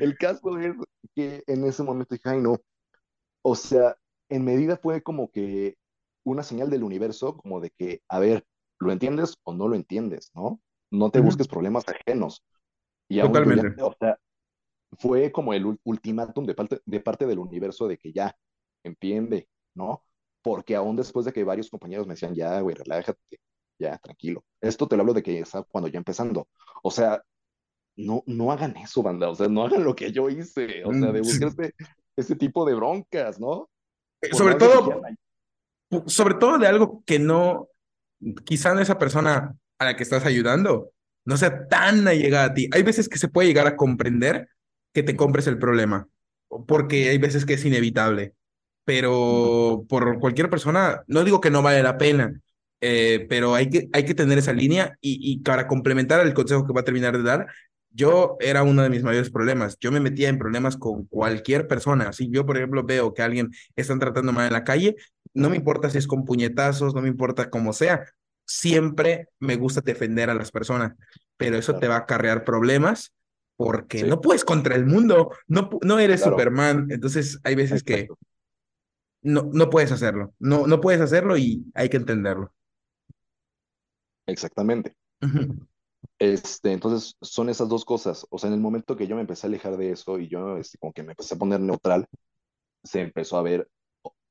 el caso es que en ese momento dije, ay, no, o sea, en medida fue como que una señal del universo, como de que, a ver, ¿lo entiendes o no lo entiendes, no? No te busques problemas ajenos. Y aún Totalmente. o sea, fue como el ul- ultimátum de parte, de parte del universo de que ya, entiende, ¿no? porque aún después de que varios compañeros me decían, ya, güey, relájate, ya, tranquilo. Esto te lo hablo de que está cuando ya empezando. O sea, no, no hagan eso, banda, o sea, no hagan lo que yo hice, o sea, de Mm, buscar sí. este, este tipo de broncas, ¿no? Eh, Por Sobre de todo, sobre todo de algo que no, quizá esa persona a la que estás ayudando no sea tan allegada a ti. Hay veces que se puede llegar a comprender que te compres el problema, porque hay veces que es inevitable, pero por cualquier persona, no digo que no vale la pena, eh, pero hay que, hay que tener esa línea y, y para complementar el consejo que va a terminar de dar, yo era uno de mis mayores problemas. Yo me metía en problemas con cualquier persona. Si yo, por ejemplo, veo que alguien están tratando mal en la calle, no me importa si es con puñetazos, no me importa cómo sea. Siempre me gusta defender a las personas, pero eso te va a acarrear problemas porque sí, no puedes contra el mundo, no, no eres claro, Superman. Entonces hay veces que no, no puedes hacerlo, no, no puedes hacerlo y hay que entenderlo. exactamente. Este, entonces, son esas dos cosas. O sea, en el momento que yo me empecé a alejar de eso y yo, este, como que me empecé a poner neutral, se empezó a ver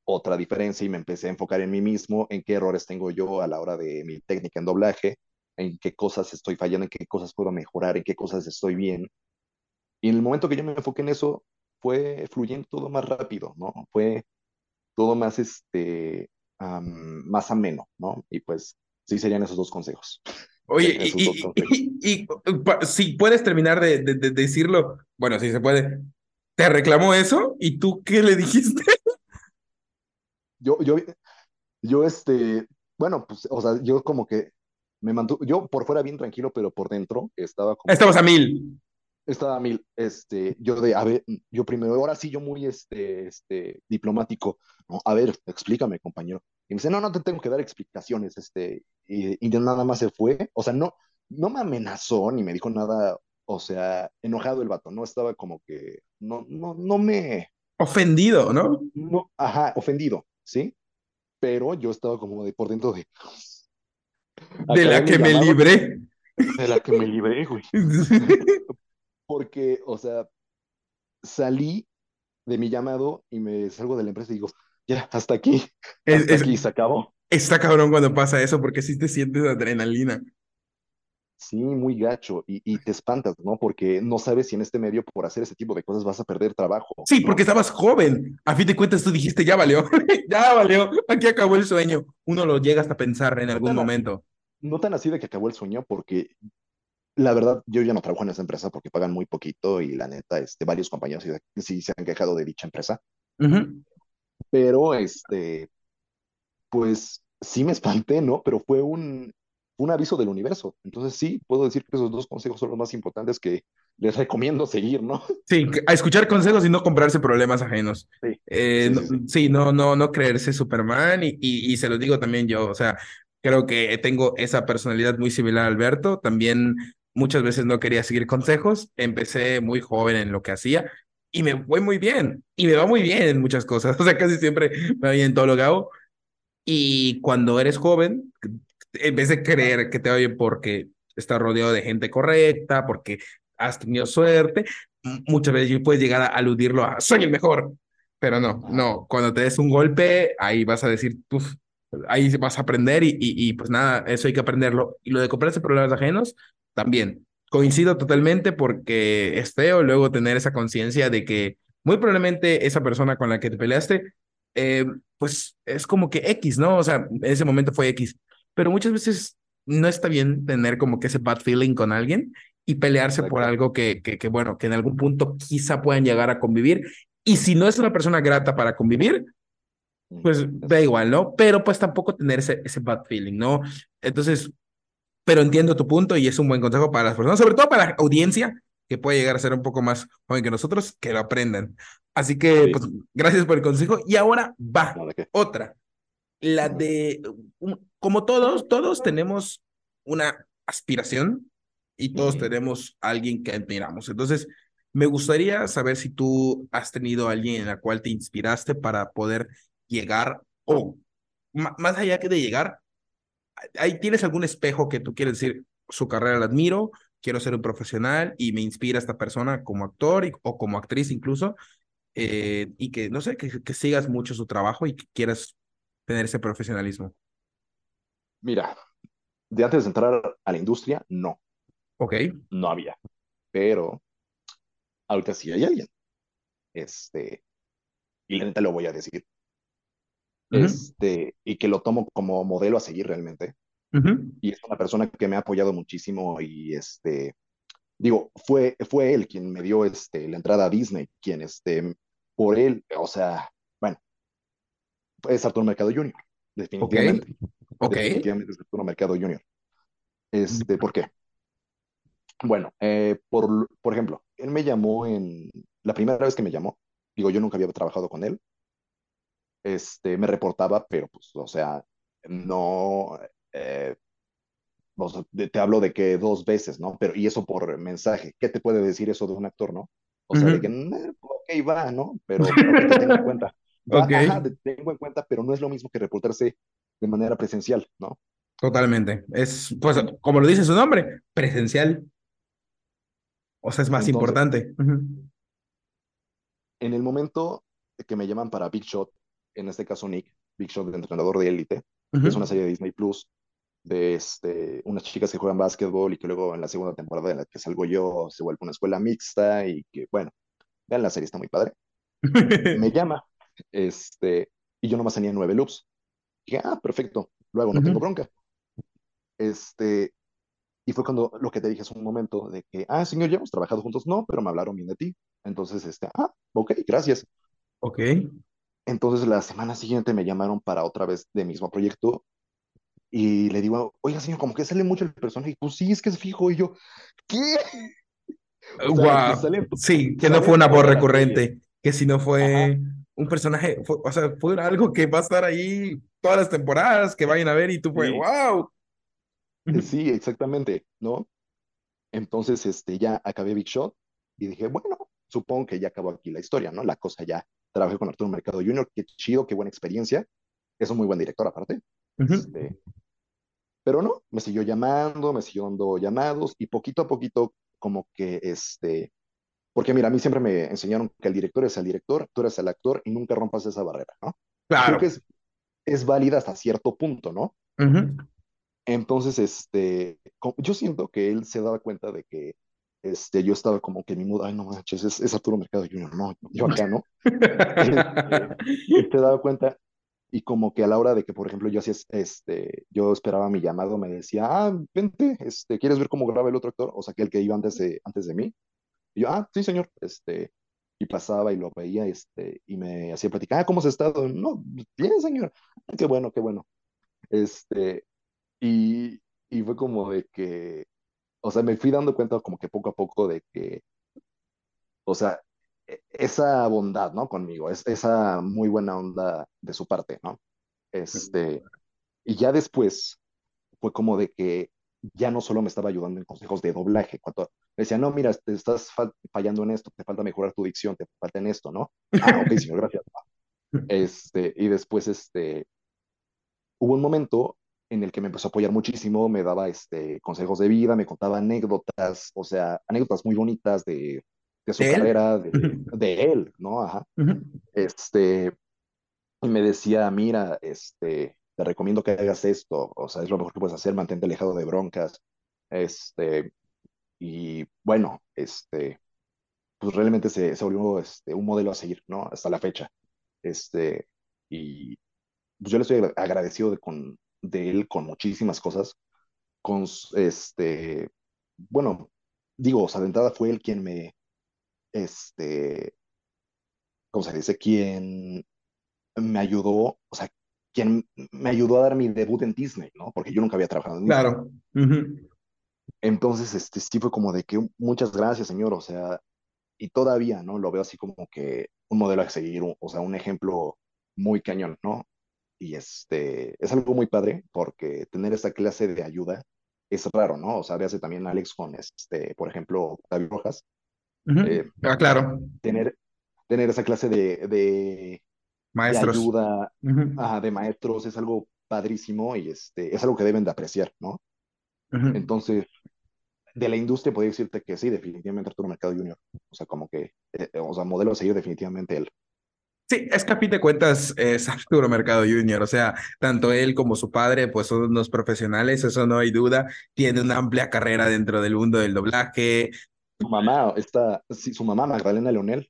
otra diferencia y me empecé a enfocar en mí mismo, en qué errores tengo yo a la hora de mi técnica en doblaje, en qué cosas estoy fallando, en qué cosas puedo mejorar, en qué cosas estoy bien. Y en el momento que yo me enfoqué en eso, fue fluyendo todo más rápido, ¿no? Fue todo más, este, am, más ameno, ¿no? Y pues sí serían esos dos consejos. Oye, y, si puedes terminar de, de, de decirlo, bueno, si se puede, te reclamó eso y tú qué le dijiste? Yo, yo, yo, este, bueno, pues, o sea, yo como que me mantuve, yo por fuera bien tranquilo, pero por dentro estaba como Estabas a mil. estaba mil, este, yo de, a ver, yo primero, ahora sí yo muy, este, este, diplomático, ¿no? A ver, explícame, compañero. Y me dice, no, no te tengo que dar explicaciones, este, y, y nada más se fue, o sea, no, no me amenazó ni me dijo nada, o sea, enojado el vato, no estaba como que, no, no, no me, Ofendido, ¿no? no, ajá, ofendido, ¿sí? Pero yo estaba como de por dentro de, De la que me llamado libré. de la que me libré, güey, porque, o sea, salí de mi llamado y me salgo de la empresa y digo, ya, hasta aquí, Es, hasta es- aquí, se acabó. está cabrón cuando pasa eso porque sí te sientes adrenalina. Sí, muy gacho y, y te espantas, ¿no? Porque no sabes si en este medio por hacer ese tipo de cosas vas a perder trabajo, Sí, porque estabas joven. A fin de cuentas tú dijiste, ya valió, ya valió, aquí acabó el sueño. Uno lo llega hasta pensar en algún momento. no tan así de que acabó el sueño, porque la verdad yo ya no trabajo en esa empresa porque pagan muy poquito y la neta, este, varios compañeros sí, sí se han quejado de dicha empresa, pero este, pues sí me espanté, ¿no? Pero fue un, un aviso del universo. Entonces sí, puedo decir que esos dos consejos son los más importantes que les recomiendo seguir, ¿no? Sí, a escuchar consejos y no comprarse problemas ajenos. Sí, Eh, sí, no- sí, sí. sí, no, no, no creerse Superman y, y, y se lo digo también yo, o sea, creo que tengo esa personalidad muy similar a Alberto, también muchas veces no quería seguir consejos, empecé muy joven en lo que hacía y me fue muy bien y me va muy bien en muchas cosas, o sea, casi siempre me va bien en todo lo que hago y cuando eres joven, en vez de creer que te va bien porque estás rodeado de gente correcta, porque has tenido suerte, muchas veces puedes llegar a aludirlo a soy el mejor, pero no, no, cuando te des un golpe, ahí vas a decir, "Uf", ahí vas a aprender y, y, y, pues nada, eso hay que aprenderlo. Y lo de comprarse problemas ajenos, también. Coincido totalmente porque es feo luego tener esa conciencia de que muy probablemente esa persona con la que te peleaste eh, pues es como que X, ¿no? O sea, en ese momento fue X, pero muchas veces no está bien tener como que ese bad feeling con alguien y pelearse por Exacto. algo que, que, que, bueno, que en algún punto quizá puedan llegar a convivir. Y si no es una persona grata para convivir, pues da igual, ¿no? Pero pues tampoco tener ese, ese bad feeling, ¿no? Entonces, pero entiendo tu punto y es un buen consejo para las personas, sobre todo para la audiencia que puede llegar a ser un poco más joven que nosotros, que lo aprendan. Así que, Sí, pues, gracias por el consejo. Y ahora va otra, la de, como todos, todos tenemos una aspiración y todos tenemos a alguien que admiramos. Entonces, me gustaría saber si tú has tenido a alguien en la cual te inspiraste para poder llegar o más allá que de llegar ahí tienes algún espejo que tú quieres decir, su carrera la admiro, quiero ser un profesional y me inspira esta persona como actor y- o como actriz incluso, eh, y que, no sé, que, que sigas mucho su trabajo y que quieras tener ese profesionalismo? Mira, de antes de entrar a la industria, no, Ok. no había. Pero ahorita sí hay alguien. Este, y la neta lo voy a decir. Este, y que lo tomo como modelo a seguir realmente. Y es una persona que me ha apoyado muchísimo y este, digo, fue, fue él quien me dio este, la entrada a Disney, quien este, por él, o sea, bueno, es Arturo Mercado Jr., definitivamente, Ok. definitivamente es Arturo Mercado Jr. Este, ¿por qué? Bueno, eh, por, por ejemplo, él me llamó en, la primera vez que me llamó, digo, yo nunca había trabajado con él, este, me reportaba, pero pues, o sea, no, eh, o sea, de- te hablo de que dos veces, ¿no? Pero, y eso por mensaje, ¿qué te puede decir eso de un actor, no? O sea, de que, Ujú. "Nah, ok, va, ¿no? Pero, ok, te tengo en cuenta. Va, Ok. ajá, te tengo en cuenta, pero no es lo mismo que reportarse de manera presencial, ¿no? Totalmente. Es, pues, como lo dice su nombre, presencial. O sea, es más Entonces, importante. En el momento que me llaman para Big Shot, en este caso Nick, Big Shot, el entrenador de élite, que es una serie de Disney Plus, de este, unas chicas que juegan básquetbol y que luego en la segunda temporada en la que salgo yo se vuelve una escuela mixta y que, bueno, vean la serie, está muy padre. Me llama, este, y yo nomás tenía nueve loops. Dije, ah, perfecto, luego no tengo bronca. Este, y fue cuando lo que te dije hace un momento de que, ah, señor, ya hemos trabajado juntos, no, pero me hablaron bien de ti. Entonces, este, ah, ok, gracias. Ok. Entonces, la semana siguiente me llamaron para otra vez de mismo proyecto y le digo, oiga, señor, como que sale mucho el personaje. Y pues sí, es que es fijo. Y yo, ¿qué? O sea, que Wow. sale Sí, que no fue una voz recurrente, que si no Ajá, fue un personaje, fue- o sea, fue algo que va a estar ahí todas las temporadas, que vayan a ver y tú fue, sí, wow. eh, sí, exactamente, ¿no? Entonces, este, ya acabé Big Shot y dije, bueno, supongo que ya acabó aquí la historia, ¿no? La cosa ya, trabajé con Arturo Mercado Jr., qué chido, qué buena experiencia. Es un muy buen director aparte. Este, pero no, me siguió llamando, me siguió dando llamados y poquito a poquito como que, este, porque mira, a mí siempre me enseñaron que el director es el director, tú eres el actor y nunca rompas esa barrera, ¿no? Y creo que Claro. es, es válida hasta cierto punto, ¿no? Ujú. Entonces, este, yo siento que él se daba cuenta de que este, yo estaba como que en mi mood, ay, no manches, es, es Arturo Mercado Jr., no, yo acá, ¿no? Este, él se daba cuenta y como que a la hora de que, por ejemplo, yo hacía, este, yo esperaba mi llamado, me decía, ah, vente, este, ¿quieres ver cómo graba el otro actor? O sea, que el que iba antes de, antes de mí. Y yo, ah, sí, señor, este, y pasaba y lo veía, este, y me hacía platicar, ah, ¿cómo has estado? No, bien, señor, "Ah, qué bueno, qué bueno. Este, y, y fue como de que, o sea, me fui dando cuenta como que poco a poco de que, o sea, e- esa bondad, ¿no? Conmigo, es, esa muy buena onda de su parte, ¿no? Este, y ya después fue como de que ya no solo me estaba ayudando en consejos de doblaje, cuando me decía, no, mira, te estás fa- fallando en esto, te falta mejorar tu dicción, te falta en esto, ¿no? Ah, ok, señor, gracias. Este, y después, este, hubo un momento en el que me empezó a apoyar muchísimo, me daba este, consejos de vida, me contaba anécdotas, o sea, anécdotas muy bonitas de, de su ¿De él? carrera, de, Ujú. de él, ¿no? Ajá. Ujú. Este, y me decía, mira, este, te recomiendo que hagas esto, o sea, es lo mejor que puedes hacer, mantente alejado de broncas, este, y bueno, este, pues realmente se, se volvió este, un modelo a seguir, ¿no? Hasta la fecha. Este, y pues yo le estoy agradecido de, con, de él con muchísimas cosas, con, este, bueno, digo, o sea, de entrada fue él quien me, este, ¿cómo se dice? Quien me ayudó, o sea, quien me ayudó a dar mi debut en Disney, ¿no? Porque yo nunca había trabajado en Disney. Claro. Ujú. Entonces, este, sí fue como de que muchas gracias, señor, o sea, y todavía, ¿no? Lo veo así como que un modelo a seguir, un- o sea, un ejemplo muy cañón, ¿no? Y este, es algo muy padre porque tener esa clase de ayuda es raro, ¿no? O sea, véase también Alex con, este, por ejemplo, Octavio Rojas, Ujú. eh, Ah, claro. tener, tener esa clase de, de, de Maestros. ayuda, Ujú. ah, de maestros es algo padrísimo y este, es algo que deben de apreciar, ¿no? Ujú. Entonces, de la industria podría decirte que sí, definitivamente Arturo Mercado Jr., o sea, como que, eh, o sea, modelo a seguir definitivamente él. Sí, es que a fin de cuentas es Arturo Mercado Jr., o sea, tanto él como su padre, pues son unos profesionales, eso no hay duda, tiene una amplia carrera dentro del mundo del doblaje. Su mamá, está, sí, su mamá, Magdalena Leonel.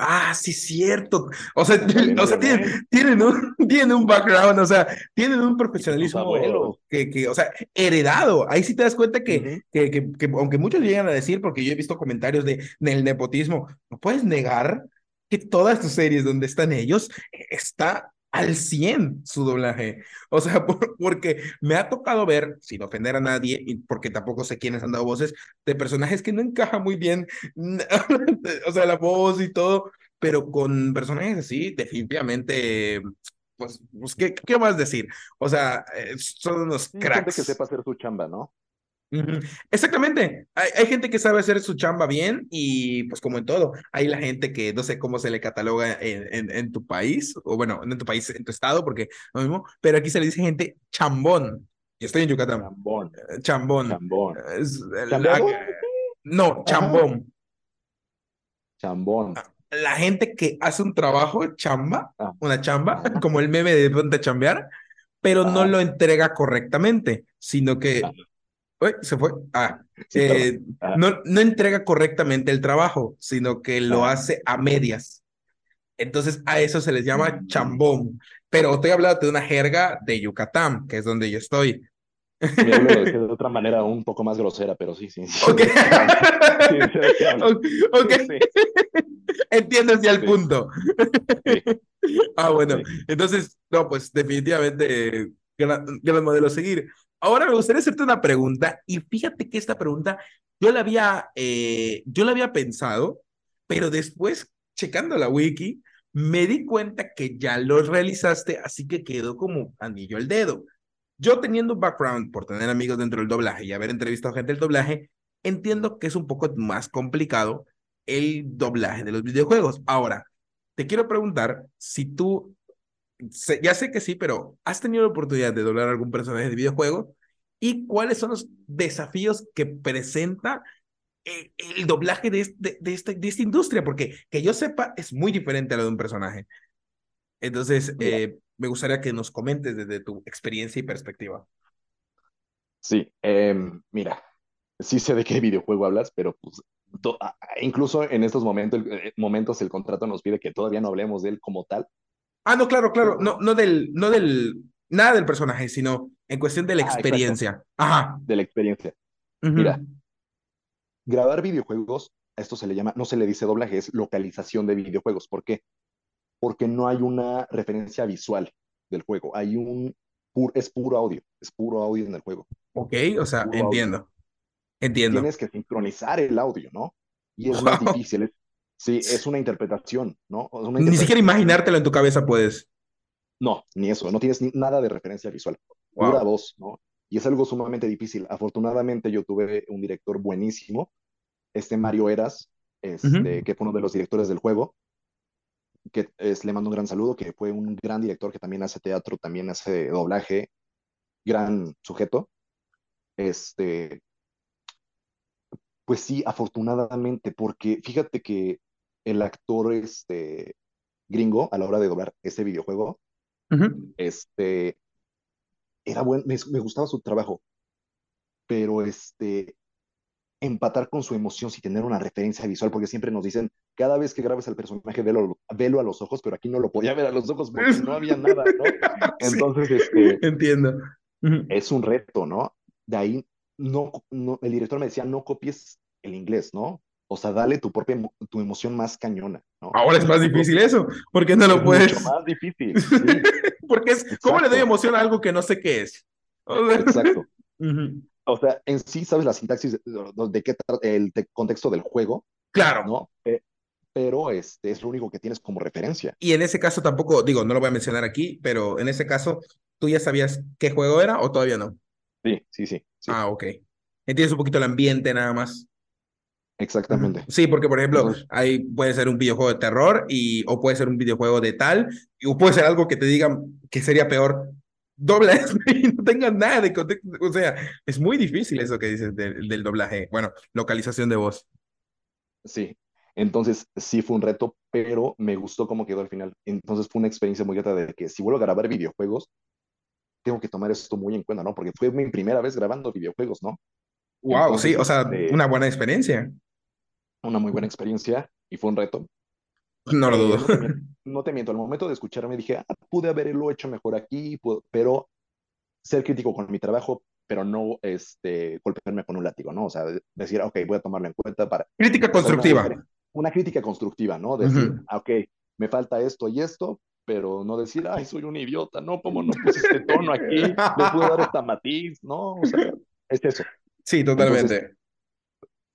Ah, sí, cierto. O sea, o sea tienen, tienen, un, tienen un background, o sea, tienen un profesionalismo que, que, o sea, heredado. Ahí sí te das cuenta que, que, que, que, aunque muchos llegan a decir, porque yo he visto comentarios de, del nepotismo, no puedes negar que todas tus series donde están ellos está al 100 su doblaje. O sea, porque me ha tocado ver, sin ofender a nadie, y porque tampoco sé quiénes han dado voces, de personajes que no encajan muy bien, o sea, la voz y todo, pero con personajes así, definitivamente, pues, pues ¿qué, ¿qué más decir? O sea, eh, son unos cracks. que sepa hacer su chamba, ¿no? Exactamente. Hay, hay, gente que sabe hacer su chamba bien y pues como en todo, hay la gente que no sé cómo se le cataloga en, en, en tu país, o bueno, no en tu país, en tu estado, porque lo mismo, pero aquí se le dice gente chambón. Yo estoy en Yucatán. Chambón. Eh, chambón. Chambón. La, no, chambón. Chambón. Ah, la gente que hace un trabajo, chamba, ah. una chamba, como el meme de ponte chambear, pero no lo entrega correctamente, sino que Uy, se fue. Ah, eh, no, no entrega correctamente el trabajo, sino que lo hace a medias. Entonces a eso se les llama mm. chambón. Pero estoy hablando de una jerga de Yucatán, que es donde yo estoy. de otra manera un poco más grosera, pero sí, sí. Ok. okay. Entiendes ya el punto. ah, bueno. Entonces, no, pues definitivamente gran, gran modelo a seguir. Ahora me gustaría hacerte una pregunta y fíjate que esta pregunta yo la había, eh, yo la había pensado, pero después, checando la wiki, me di cuenta que ya lo realizaste, así que quedó como anillo al dedo. Yo teniendo un background por tener amigos dentro del doblaje y haber entrevistado gente del doblaje, entiendo que es un poco más complicado el doblaje de los videojuegos. Ahora, te quiero preguntar si tú ya sé que sí, pero ¿has tenido la oportunidad de doblar algún personaje de videojuego? ¿Y cuáles son los desafíos que presenta el, el doblaje de, de, de, esta, de esta industria? Porque que yo sepa, es muy diferente a lo de un personaje. Entonces, eh, me gustaría que nos comentes desde tu experiencia y perspectiva. Sí, eh, mira, sí sé de qué videojuego hablas, pero pues, incluso en estos momentos, eh, momentos el contrato nos pide que todavía no hablemos de él como tal, Ah, no, claro, claro. No, no del, no del, nada del personaje, sino en cuestión de la ah, experiencia. Ajá. De la experiencia. Mira, grabar videojuegos, esto se le llama, no se le dice doblaje, es localización de videojuegos. ¿Por qué? Porque no hay una referencia visual del juego. Hay un, es puro audio, es puro audio en el juego. Ok, o sea, entiendo. Entiendo. Tienes que sincronizar el audio, ¿no? Y es más difícil, es, Sí, es una interpretación, ¿no? Ni siquiera imaginártelo en tu cabeza puedes. No, ni eso, no tienes ni nada de referencia visual. Pura voz, ¿no? Y es algo sumamente difícil. Afortunadamente yo tuve un director buenísimo, este Mario Eras, este, que fue uno de los directores del juego, que es, le mando un gran saludo, que fue un gran director que también hace teatro, también hace doblaje, gran sujeto. Este, pues sí, afortunadamente, porque fíjate que el actor este, gringo a la hora de doblar ese videojuego, este, era bueno, me, gustaba su trabajo, pero este, empatar con su emoción sin tener una referencia visual, porque siempre nos dicen, cada vez que grabes al personaje, velo, velo a los ojos, pero aquí no lo podía ver a los ojos porque no había nada, ¿no? Entonces, este, entiendo. Es un reto, ¿no? De ahí, no, no, el director me decía, no copies el inglés, ¿no? O sea, dale tu propia tu emoción más cañona. ¿no? Ahora es más difícil eso, porque no lo puedes. Mucho más difícil. porque es, ¿cómo le doy emoción a algo que no sé qué es? Exacto. O sea, en sí sabes la sintaxis de, qué el contexto del juego. Claro. ¿no? pero este es lo único que tienes como referencia. Y en ese caso tampoco, digo, no lo voy a mencionar aquí, pero en ese caso, ¿tú ya sabías qué juego era o todavía no? Sí, sí, sí. sí. Ah, ok. Entiendes un poquito el ambiente nada más. Exactamente. Sí, porque por ejemplo, ahí puede ser un videojuego de terror y o puede ser un videojuego de tal, o puede ser algo que te digan que sería peor. Dobla y no tengan nada de contexto. O sea, es muy difícil eso que dices del doblaje. Bueno, localización de voz. Sí. Entonces, sí fue un reto, pero me gustó cómo quedó al final. Entonces, fue una experiencia muy grata de que si vuelvo a grabar videojuegos, tengo que tomar esto muy en cuenta, ¿no? Porque fue mi primera vez grabando videojuegos, ¿no? Wow, sí, Entonces, o sea, este, una buena experiencia. Una muy buena experiencia y fue un reto. No lo Eh, dudo. no te miento, no te miento, al momento de escucharme dije, ah, pude haberlo hecho mejor aquí, pero ser crítico con mi trabajo, pero no este, golpearme con un látigo, ¿no? O sea, de- decir, ok, voy a tomarlo en cuenta para Crítica una, constructiva. una crítica constructiva, ¿no? Decir, ah, ok, me falta esto y esto, pero no decir, ay, soy un idiota, no, ¿cómo no puse este tono aquí? Le puedo dar esta matiz, ¿no? O sea, es eso. Sí, Entonces, totalmente.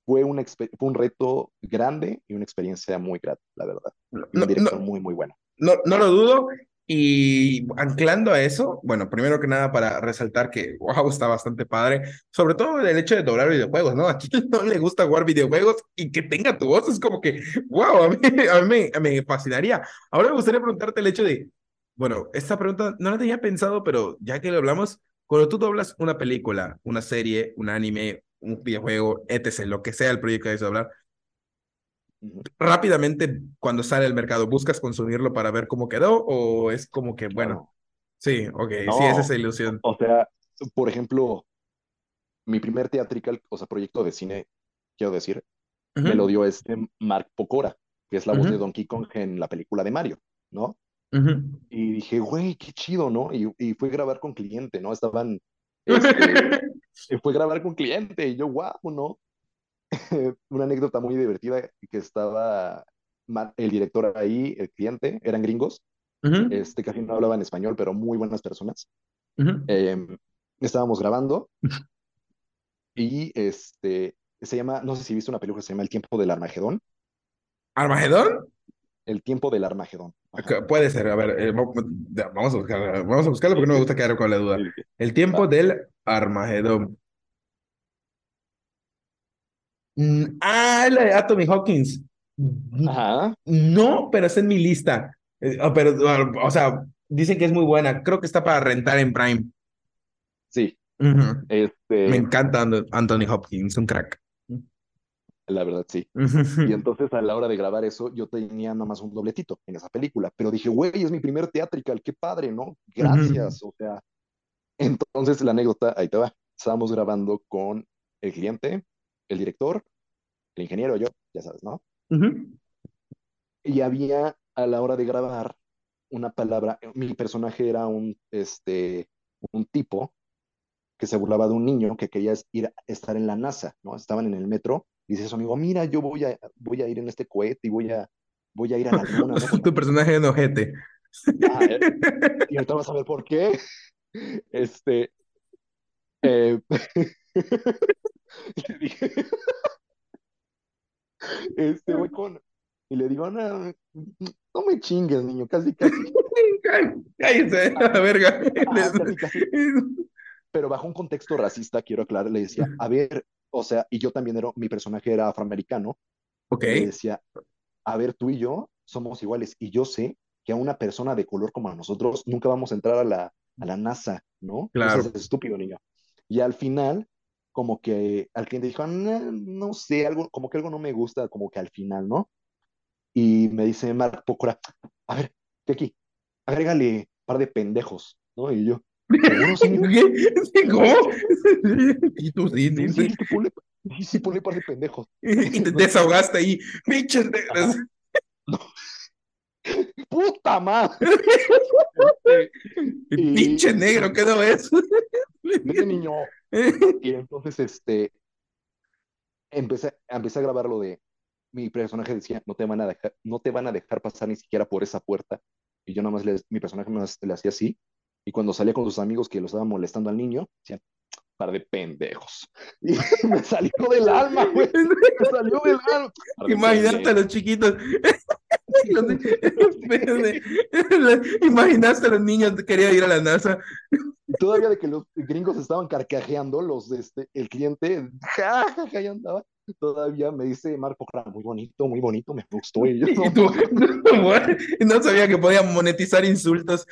Fue, una, fue un reto grande y una experiencia muy grata, la verdad. No, Y un no, director no, muy, muy bueno. no, no lo dudo. Y anclando a eso, bueno, primero que nada para resaltar que, wow, está bastante padre, sobre todo el hecho de doblar videojuegos, ¿no? A quien no le gusta jugar videojuegos y que tenga tu voz, es como que, wow, a mí, a mí me, me fascinaría. Ahora me gustaría preguntarte el hecho de, bueno, esta pregunta no la tenía pensado, pero ya que lo hablamos, cuando tú doblas una película, una serie, un anime, un videojuego, etc., lo que sea el proyecto que quieres doblar, Ujú. rápidamente cuando sale al mercado, ¿buscas consumirlo para ver cómo quedó o es como que, bueno, sí, ok, sí, es No, esa ilusión? o sea, por ejemplo, mi primer teatrical, o sea, proyecto de cine, quiero decir, me lo dio este Mark Pokora, que es la voz de Donkey Kong en la película de Mario, ¿no? Y dije, güey, qué chido, ¿no? Y, y fue grabar con cliente, ¿no? Estaban, este, fue grabar con cliente, y yo, wow, ¿no? Una anécdota muy divertida que estaba el director ahí, el cliente, eran gringos, este, casi no hablaban español, pero muy buenas personas. Em, estábamos grabando y este, se llama, no sé si viste una película se llama El tiempo del Armagedón. ¿Armagedón? El tiempo del Armagedón. Puede ser, a ver, eh, vamos a buscarlo, vamos a buscarlo porque no me gusta quedar con la duda. El tiempo del Armagedón. Mm, Ah, la de Anthony Hawkins. Mm, Ajá, No, pero está en mi lista. Eh, ah, pero, ah, o sea, dicen que es muy buena. Creo que está para rentar en Prime. sí. Ujú. Me Este, encanta Anthony Hopkins, un crack. La verdad, sí. Y entonces a la hora de grabar eso, yo tenía nada más un dobletito en esa película, pero dije, güey, es mi primer teatrical, qué padre, ¿no? Gracias, o sea. Entonces la anécdota, ahí te va. Estábamos grabando con el cliente, el director, el ingeniero, yo, ya sabes, ¿no? Y había a la hora de grabar una palabra, mi personaje era un, este, un tipo que se burlaba de un niño que quería ir a estar en la NASA, ¿no? Estaban en el metro dice a su amigo, mira, yo voy a, voy a ir en este cohete y voy a, voy a ir a la luna, Tu personaje es ojete. Ah, eh, y ahorita vas a ver por qué. Este, eh, le dije, este, voy con, y le digo, no, no me chingues, niño, casi, casi, Cállese, a la verga. ah, casi, casi, pero bajo un contexto racista, quiero aclarar, le decía, a ver, o sea, y yo también era, mi personaje era afroamericano, Ok, le decía, a ver, tú y yo somos iguales, y yo sé que a una persona de color como a nosotros nunca vamos a entrar a la, a la NASA, ¿no? No seas claro. estúpido, niño. Y al final, como que al cliente dijo, no, no sé, algo, como que algo no me gusta, como que al final, ¿no? Y me dice Mark Pocora, a ver, ¿qué aquí? Agrégale un par de pendejos, ¿no? Y yo, ¿seguro, señor? ¿Qué? ¿Cómo? Y tú sí, Sí, sí, sí, sí. sí, ponle, sí, sí, par de pendejos. Y te desahogaste ahí. Pinches negros. ajá, no, ¡puta madre! Este, y Pinche negro, ¿qué no es? vete, niño. Y entonces, este, empecé, empecé a grabar lo de mi personaje decía, no te van a dejar, no te van a dejar pasar ni siquiera por esa puerta. Y yo nada más, le, mi personaje más le hacía así. Y cuando salía con sus amigos que lo estaban molestando al niño, decían, par de pendejos. Y me salió del alma, güey. Me salió del alma. De Imaginaste a los chiquitos. Imaginaste a los niños que querían ir a la NASA. Y todavía de que los gringos estaban carcajeando, los, este, el cliente, ja, ja, ja, ya andaba. Todavía me dice Marco, muy bonito, muy bonito, me gustó. Y yo, Y no, tú, bueno, no sabía que podían monetizar insultos.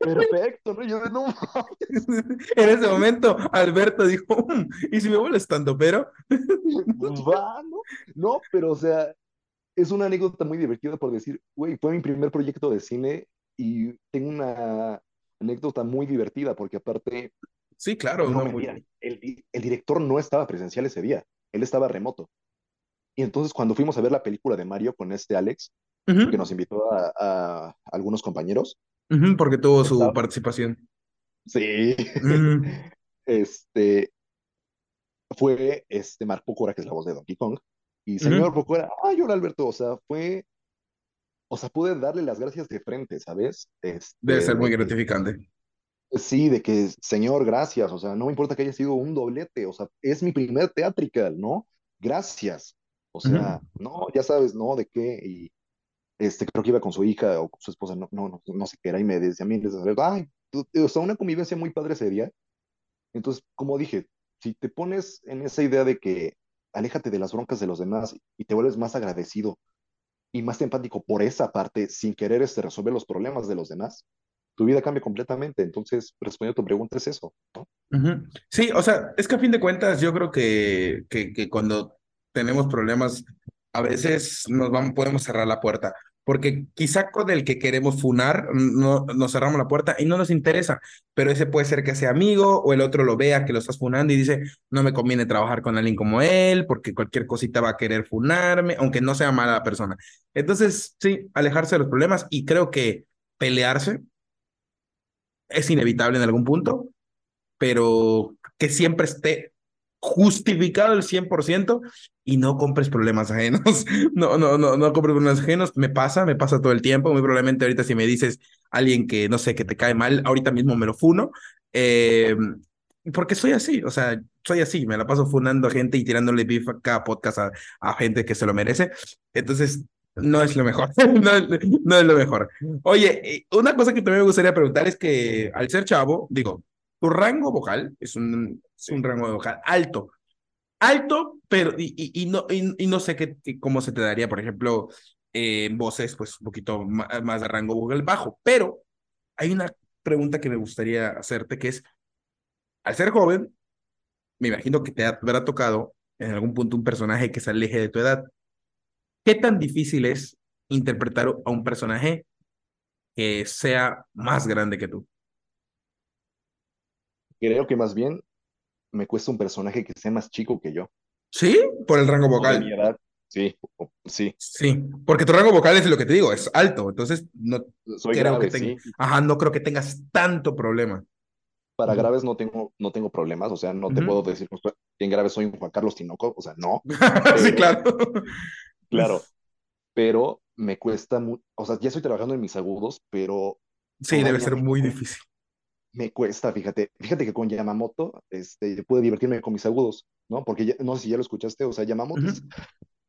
perfecto, ¿no? Yo no En ese momento, Alberto dijo, "Mm, ¿y si me vuelvo estando pero? pues va, ¿no? No, pero o sea, es una anécdota muy divertida por decir, güey, fue mi primer proyecto de cine y tengo una anécdota muy divertida porque aparte, Sí, claro, no no, muy- el, el director no estaba presencial ese día, él estaba remoto. Y entonces cuando fuimos a ver la película de Mario con este Alex, que nos invitó a, a algunos compañeros, porque tuvo su participación. sí, este, fue este Mark Pokora, que es la voz de Donkey Kong, y señor ujú. Pokora, ay, hola Alberto, o sea, fue, o sea, pude darle las gracias de frente, ¿sabes? Debe Este, ser muy de que, gratificante. Sí, de que, señor, gracias, o sea, no me importa que haya sido un doblete, o sea, es mi primer theatrical, ¿no? Gracias. O sea, no, ya sabes, ¿no? ¿De qué? Y este, creo que iba con su hija o con su esposa, no, no, no, no sé qué era, y me decía a mí, ay, tú- o sea, una convivencia muy padre ese día. Entonces, como dije, si te pones en esa idea de que aléjate de las broncas de los demás y te vuelves más agradecido y más empático por esa parte, sin querer este, resolver los problemas de los demás, tu vida cambia completamente. Entonces, respondiendo a tu pregunta, es eso, ¿no? Sí, o sea, es que a fin de cuentas yo creo que, que, que cuando tenemos problemas, a veces nos vamos, podemos cerrar la puerta, porque quizá con el que queremos funar, no, nos cerramos la puerta y no nos interesa, pero ese puede ser que sea amigo o el otro lo vea que lo estás funando y dice, no me conviene trabajar con alguien como él, porque cualquier cosita va a querer funarme, aunque no sea mala persona. Entonces, sí, alejarse de los problemas y creo que pelearse es inevitable en algún punto pero que siempre esté justificado el 100% y no compres problemas ajenos. No, no, no, no compres problemas ajenos. Me pasa, me pasa todo el tiempo. Muy probablemente ahorita si me dices alguien que, no sé, que te cae mal, ahorita mismo me lo funo. Eh, porque soy así, o sea, soy así, me la paso funando a gente y tirándole beef a cada podcast a, a gente que se lo merece. Entonces, no es lo mejor, no, es- no es lo mejor. Oye, una cosa que también me gustaría preguntar es que al ser chavo, digo, tu rango vocal es un, es un rango vocal alto, alto, pero y, y, y no, y, y no sé qué, cómo se te daría, por ejemplo, eh, voces, pues un poquito ma- más de rango vocal bajo, pero hay una pregunta que me gustaría hacerte que es, al ser joven, me imagino que te habrá tocado en algún punto un personaje que se aleje de tu edad. ¿Qué tan difícil es interpretar a un personaje que sea más grande que tú? Creo que más bien me cuesta un personaje que sea más chico que yo, ¿Sí? Por el rango o de mi vocal. edad. Sí, sí, Sí, porque tu rango vocal es lo que te digo, es alto, entonces no soy creo que grave, tenga, sí. ajá, no creo que tengas tanto problema. Para graves no tengo, no tengo problemas, o sea, no te puedo decir que en grave soy un Juan Carlos Tinoco, o sea, no, Sí, claro. Claro, pero me cuesta, mu- o sea, ya estoy trabajando en mis agudos, pero Sí, debe ser me, muy cue- difícil. me cuesta, fíjate, fíjate que con Yamamoto, este, pude divertirme con mis agudos, ¿no? Porque ya- no sé si ya lo escuchaste, o sea, Yamamoto es,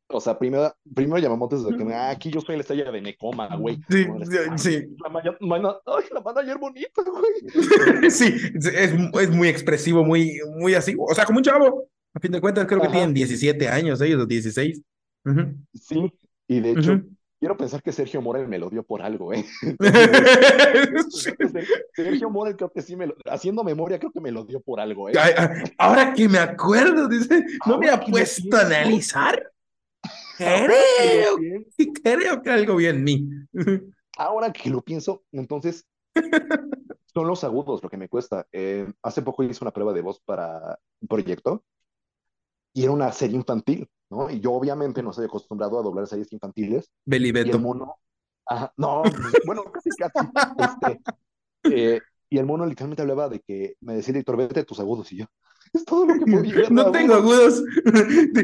o sea, primero, primero Yamamoto es de que, ah, aquí yo soy la estrella de Nekoma, güey, Sí, sí, sí. la, mana- ay, la manager bonita, güey. Sí, es, es muy expresivo, muy, muy así. O sea, como un chavo. A fin de cuentas, creo que tienen Ajá, 17 años, ellos, o 16. Sí, y de hecho, quiero pensar que Sergio Morel me lo dio por algo, ¿eh? Sergio Morel creo que sí me lo, haciendo memoria creo que me lo dio por algo, ¿eh? Ay, Ahora que me acuerdo, dice, no me ha puesto a analizar. Creo, creo que algo vi en mí. ahora que lo pienso, entonces son los agudos lo que me cuesta. Eh, hace poco hice una prueba de voz para un proyecto y era una serie infantil, ¿no? Y yo obviamente no estoy acostumbrado a doblar series infantiles y el Belibeto. mono, no, pues, bueno, casi, casi, este, eh, y el mono literalmente hablaba de que me decía director, vete a tus agudos y yo, es todo lo que podía No tengo agudos.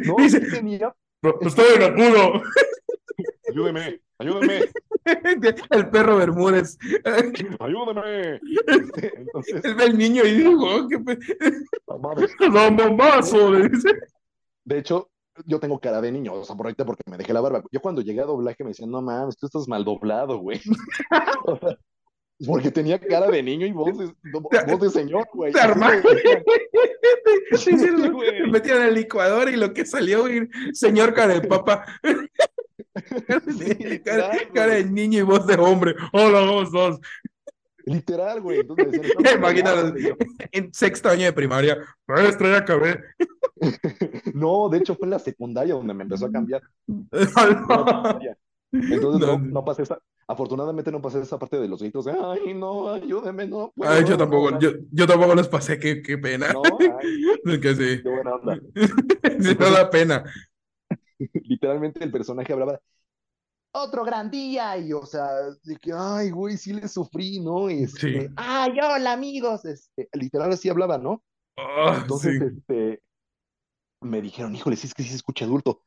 No, Dice, tenía, "No, estoy en agudo. ayúdeme, ayúdeme, El perro Bermúdez. ayúdeme. Este, entonces, Él ve al niño y dijo, "Oh, qué pe-. De hecho, yo tengo cara de niño, o sea, por ahorita porque me dejé la barba. Yo cuando llegué a doblaje me decían, no mames, tú estás mal doblado, güey. O sea, porque tenía cara de niño y voz de, voz de señor, güey. Se Así arma. me decían. Sí, güey. lo metieron al licuador y lo que salió, güey, señor cara de papa. Sí, Cara, cara de niño y voz de hombre. Hola, ¿cómo estás? Literal, güey. Entonces Imagínate en sexto año de primaria. Maestra, ya acabé. No, de hecho fue en la secundaria donde me empezó a cambiar. Entonces no, no. no pasé esa, afortunadamente no pasé esa parte de los gritos de, ay, no, ayúdeme, no Ay, yo puedo, no, tampoco, yo, yo tampoco los pasé, qué, qué pena. no, ay, Es que sí, qué buena onda. sí no da pena. literalmente el personaje hablaba, otro gran día, y o sea, de que, ay, güey, sí le sufrí, ¿no? Sí. Este, ay, hola, amigos, este, literal así hablaba, ¿no? Oh, Entonces, sí. este, me dijeron, híjole, sí es que sí se escucha adulto.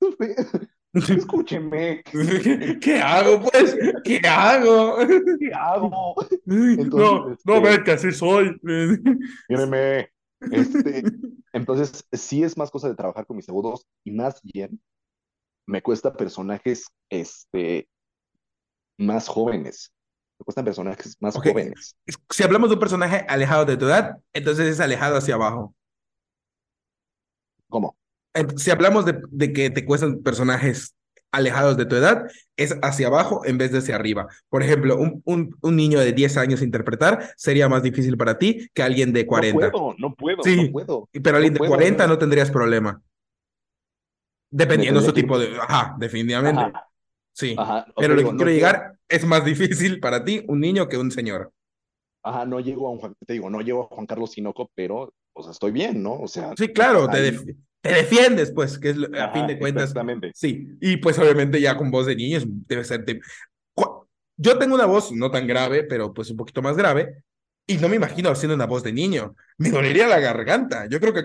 Escúcheme, ¿Qué, hago, pues? ¿Qué hago? ¿qué hago? No, Entonces, no, este, ven, que así soy. míreme, este, entonces sí es más cosa de trabajar con mis agudos y más bien me cuesta personajes, este, más jóvenes, me cuestan personajes más jóvenes. si hablamos de un personaje alejado de tu edad, entonces es alejado hacia abajo. ¿Cómo? Si hablamos de, de que te cuestan personajes alejados de tu edad, es hacia abajo en vez de hacia arriba. Por ejemplo, un, un, un niño de 10 años interpretar sería más difícil para ti que alguien de No 40. puedo, no puedo, no Sí, puedo, pero no alguien de puedo, 40 no. no tendrías problema. Dependiendo tendría su tipo de... Ajá, definitivamente. ajá, Sí. ajá, Pero lo digo, que quiero llegar es más difícil para ti un niño que un señor. ajá, no llego a un Juan, te digo, no llego a Juan Carlos Sinoco, pero, o sea, estoy bien, ¿no? O sea, Sí, claro, te, def- te defiendes, pues, que es a fin de cuentas, exactamente, sí. Y pues obviamente ya con voz de niños debe ser... de- Yo tengo una voz no tan grave, pero pues un poquito más grave, y no me imagino haciendo una voz de niño. Me dolería la garganta. Yo creo que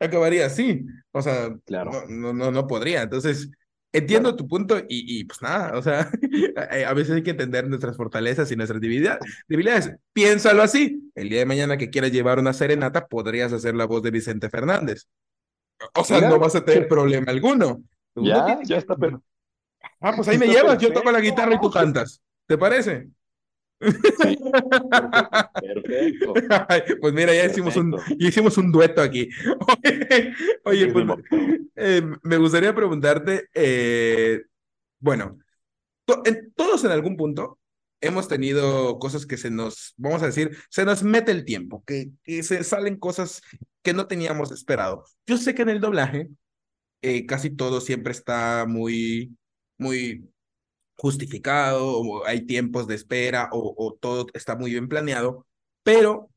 acabaría así. O sea, claro, no, no, no, podría. Entonces, entiendo claro, tu punto y, y pues nada, o sea, a a veces hay que entender nuestras fortalezas y nuestras debilidad- debilidades. Piénsalo así. El día de mañana que quieras llevar una serenata, podrías hacer la voz de Vicente Fernández. O sea, no vas a tener problema alguno. Uno ya, ya está, per- Ah, pues ahí me llevas, yo toco la guitarra y tú cantas. ¿Te parece? Sí, perfecto, perfecto, Ay, Pues mira, ya hicimos un, ya hicimos un dueto aquí. Oye, pues buenísimo. eh, me gustaría preguntarte, eh, bueno, to- en- todos en algún punto hemos tenido cosas que se nos, vamos a decir, se nos mete el tiempo, que, que se salen cosas que no teníamos esperado. Yo sé que en el doblaje eh, casi todo siempre está muy, muy justificado, o hay tiempos de espera, o, o todo está muy bien planeado, pero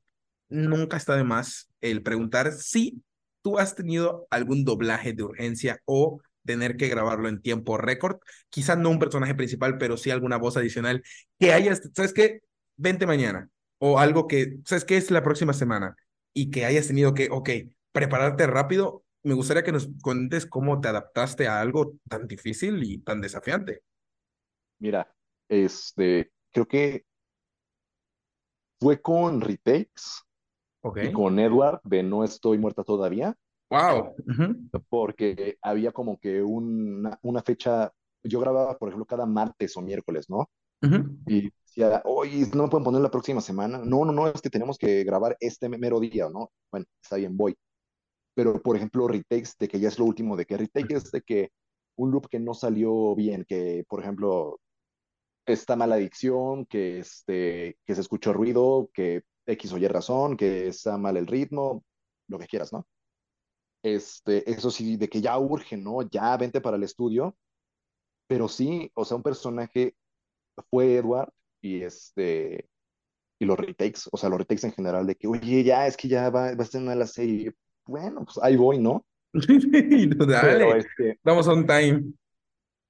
nunca está de más el preguntar si tú has tenido algún doblaje de urgencia o tener que grabarlo en tiempo récord, quizá no un personaje principal, pero sí alguna voz adicional que hayas, ¿sabes qué? Vente mañana, o algo que, ¿sabes qué? Es la próxima semana, y que hayas tenido que, ok, prepararte rápido. Me gustaría que nos cuentes cómo te adaptaste a algo tan difícil y tan desafiante. Mira, este, creo que fue con retakes y con Edward de No estoy muerta todavía, Wow. Porque había como que una, una fecha, yo grababa, por ejemplo, cada martes o miércoles, ¿no? Y decía, oye, no me pueden poner la próxima semana. No, no, no, es que tenemos que grabar este mero día, ¿no? Bueno, está bien, voy. Pero, por ejemplo, retakes de que ya es lo último, de que retake es de que un loop que no salió bien, que, por ejemplo, está mala dicción, que, este, que se escuchó ruido, que X o Y razón, que está mal el ritmo, lo que quieras, ¿no? Este, eso sí, de que ya urge, ¿no? Ya vente para el estudio, pero sí, o sea, un personaje fue Edward y este, y los retakes, o sea, los retakes en general, de que, oye, ya, es que ya va, va a estrenar la serie, bueno, pues ahí voy, ¿no? Pero Dale, este, vamos on time.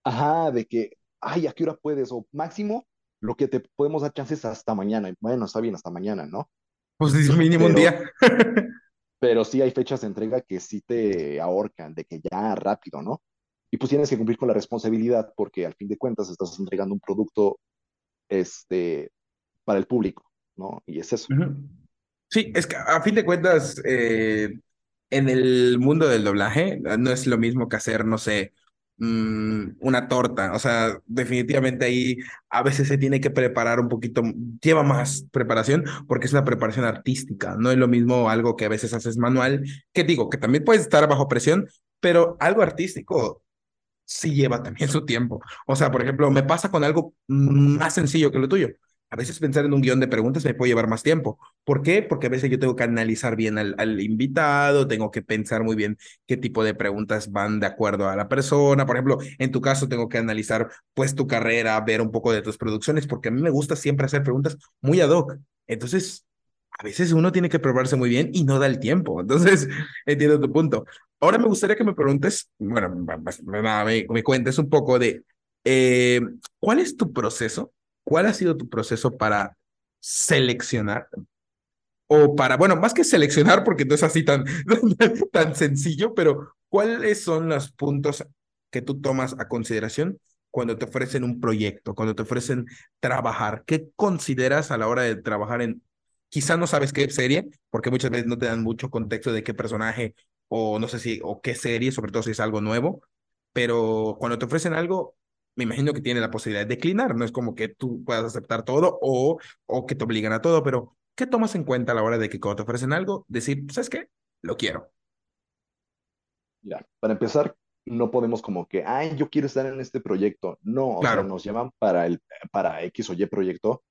ajá, de que, ay, ¿a qué hora puedes? O máximo, lo que te podemos dar chances hasta mañana. Bueno, está bien, hasta mañana, ¿no? Pues es mínimo un día. pero sí hay fechas de entrega que sí te ahorcan, de que ya rápido, ¿no? Y pues tienes que cumplir con la responsabilidad porque al fin de cuentas estás entregando un producto, este, para el público, ¿no? Y es eso. Sí, es que a fin de cuentas, eh, en el mundo del doblaje no es lo mismo que hacer, no sé, mm, una torta. O sea, definitivamente ahí a veces se tiene que preparar un poquito, lleva más preparación porque es una preparación artística. No es lo mismo algo que a veces haces manual, que digo, que también puedes estar bajo presión, pero algo artístico sí lleva también su tiempo. O sea, por ejemplo, me pasa con algo más sencillo que lo tuyo. A veces pensar en un guion de preguntas me puede llevar más tiempo. ¿Por qué? Porque a veces yo tengo que analizar bien al, al, invitado, tengo que pensar muy bien qué tipo de preguntas van de acuerdo a la persona. Por ejemplo, en tu caso tengo que analizar pues tu carrera, ver un poco de tus producciones, porque a mí me gusta siempre hacer preguntas muy ad hoc. Entonces, a veces uno tiene que probarse muy bien y no da el tiempo. Entonces, entiendo tu punto. Ahora me gustaría que me preguntes, bueno, me, me cuentes un poco de eh, cuál es tu proceso ¿Cuál ha sido tu proceso para seleccionar? O para, bueno, más que seleccionar, porque no es así tan, tan sencillo, pero ¿cuáles son los puntos que tú tomas a consideración cuando te ofrecen un proyecto, cuando te ofrecen trabajar? ¿Qué consideras a la hora de trabajar en, quizá no sabes qué serie, porque muchas veces no te dan mucho contexto de qué personaje o no sé si, o qué serie, sobre todo si es algo nuevo, pero cuando te ofrecen algo, me imagino que tiene la posibilidad de declinar, no es como que tú puedas aceptar todo o, o que te obligan a todo, pero ¿qué tomas en cuenta a la hora de que cuando te ofrecen algo, decir, ¿sabes qué? Lo quiero. Ya, para empezar, no podemos como que, ay, yo quiero estar en este proyecto. No, o sea, nos llaman para, el, para X o Y proyecto,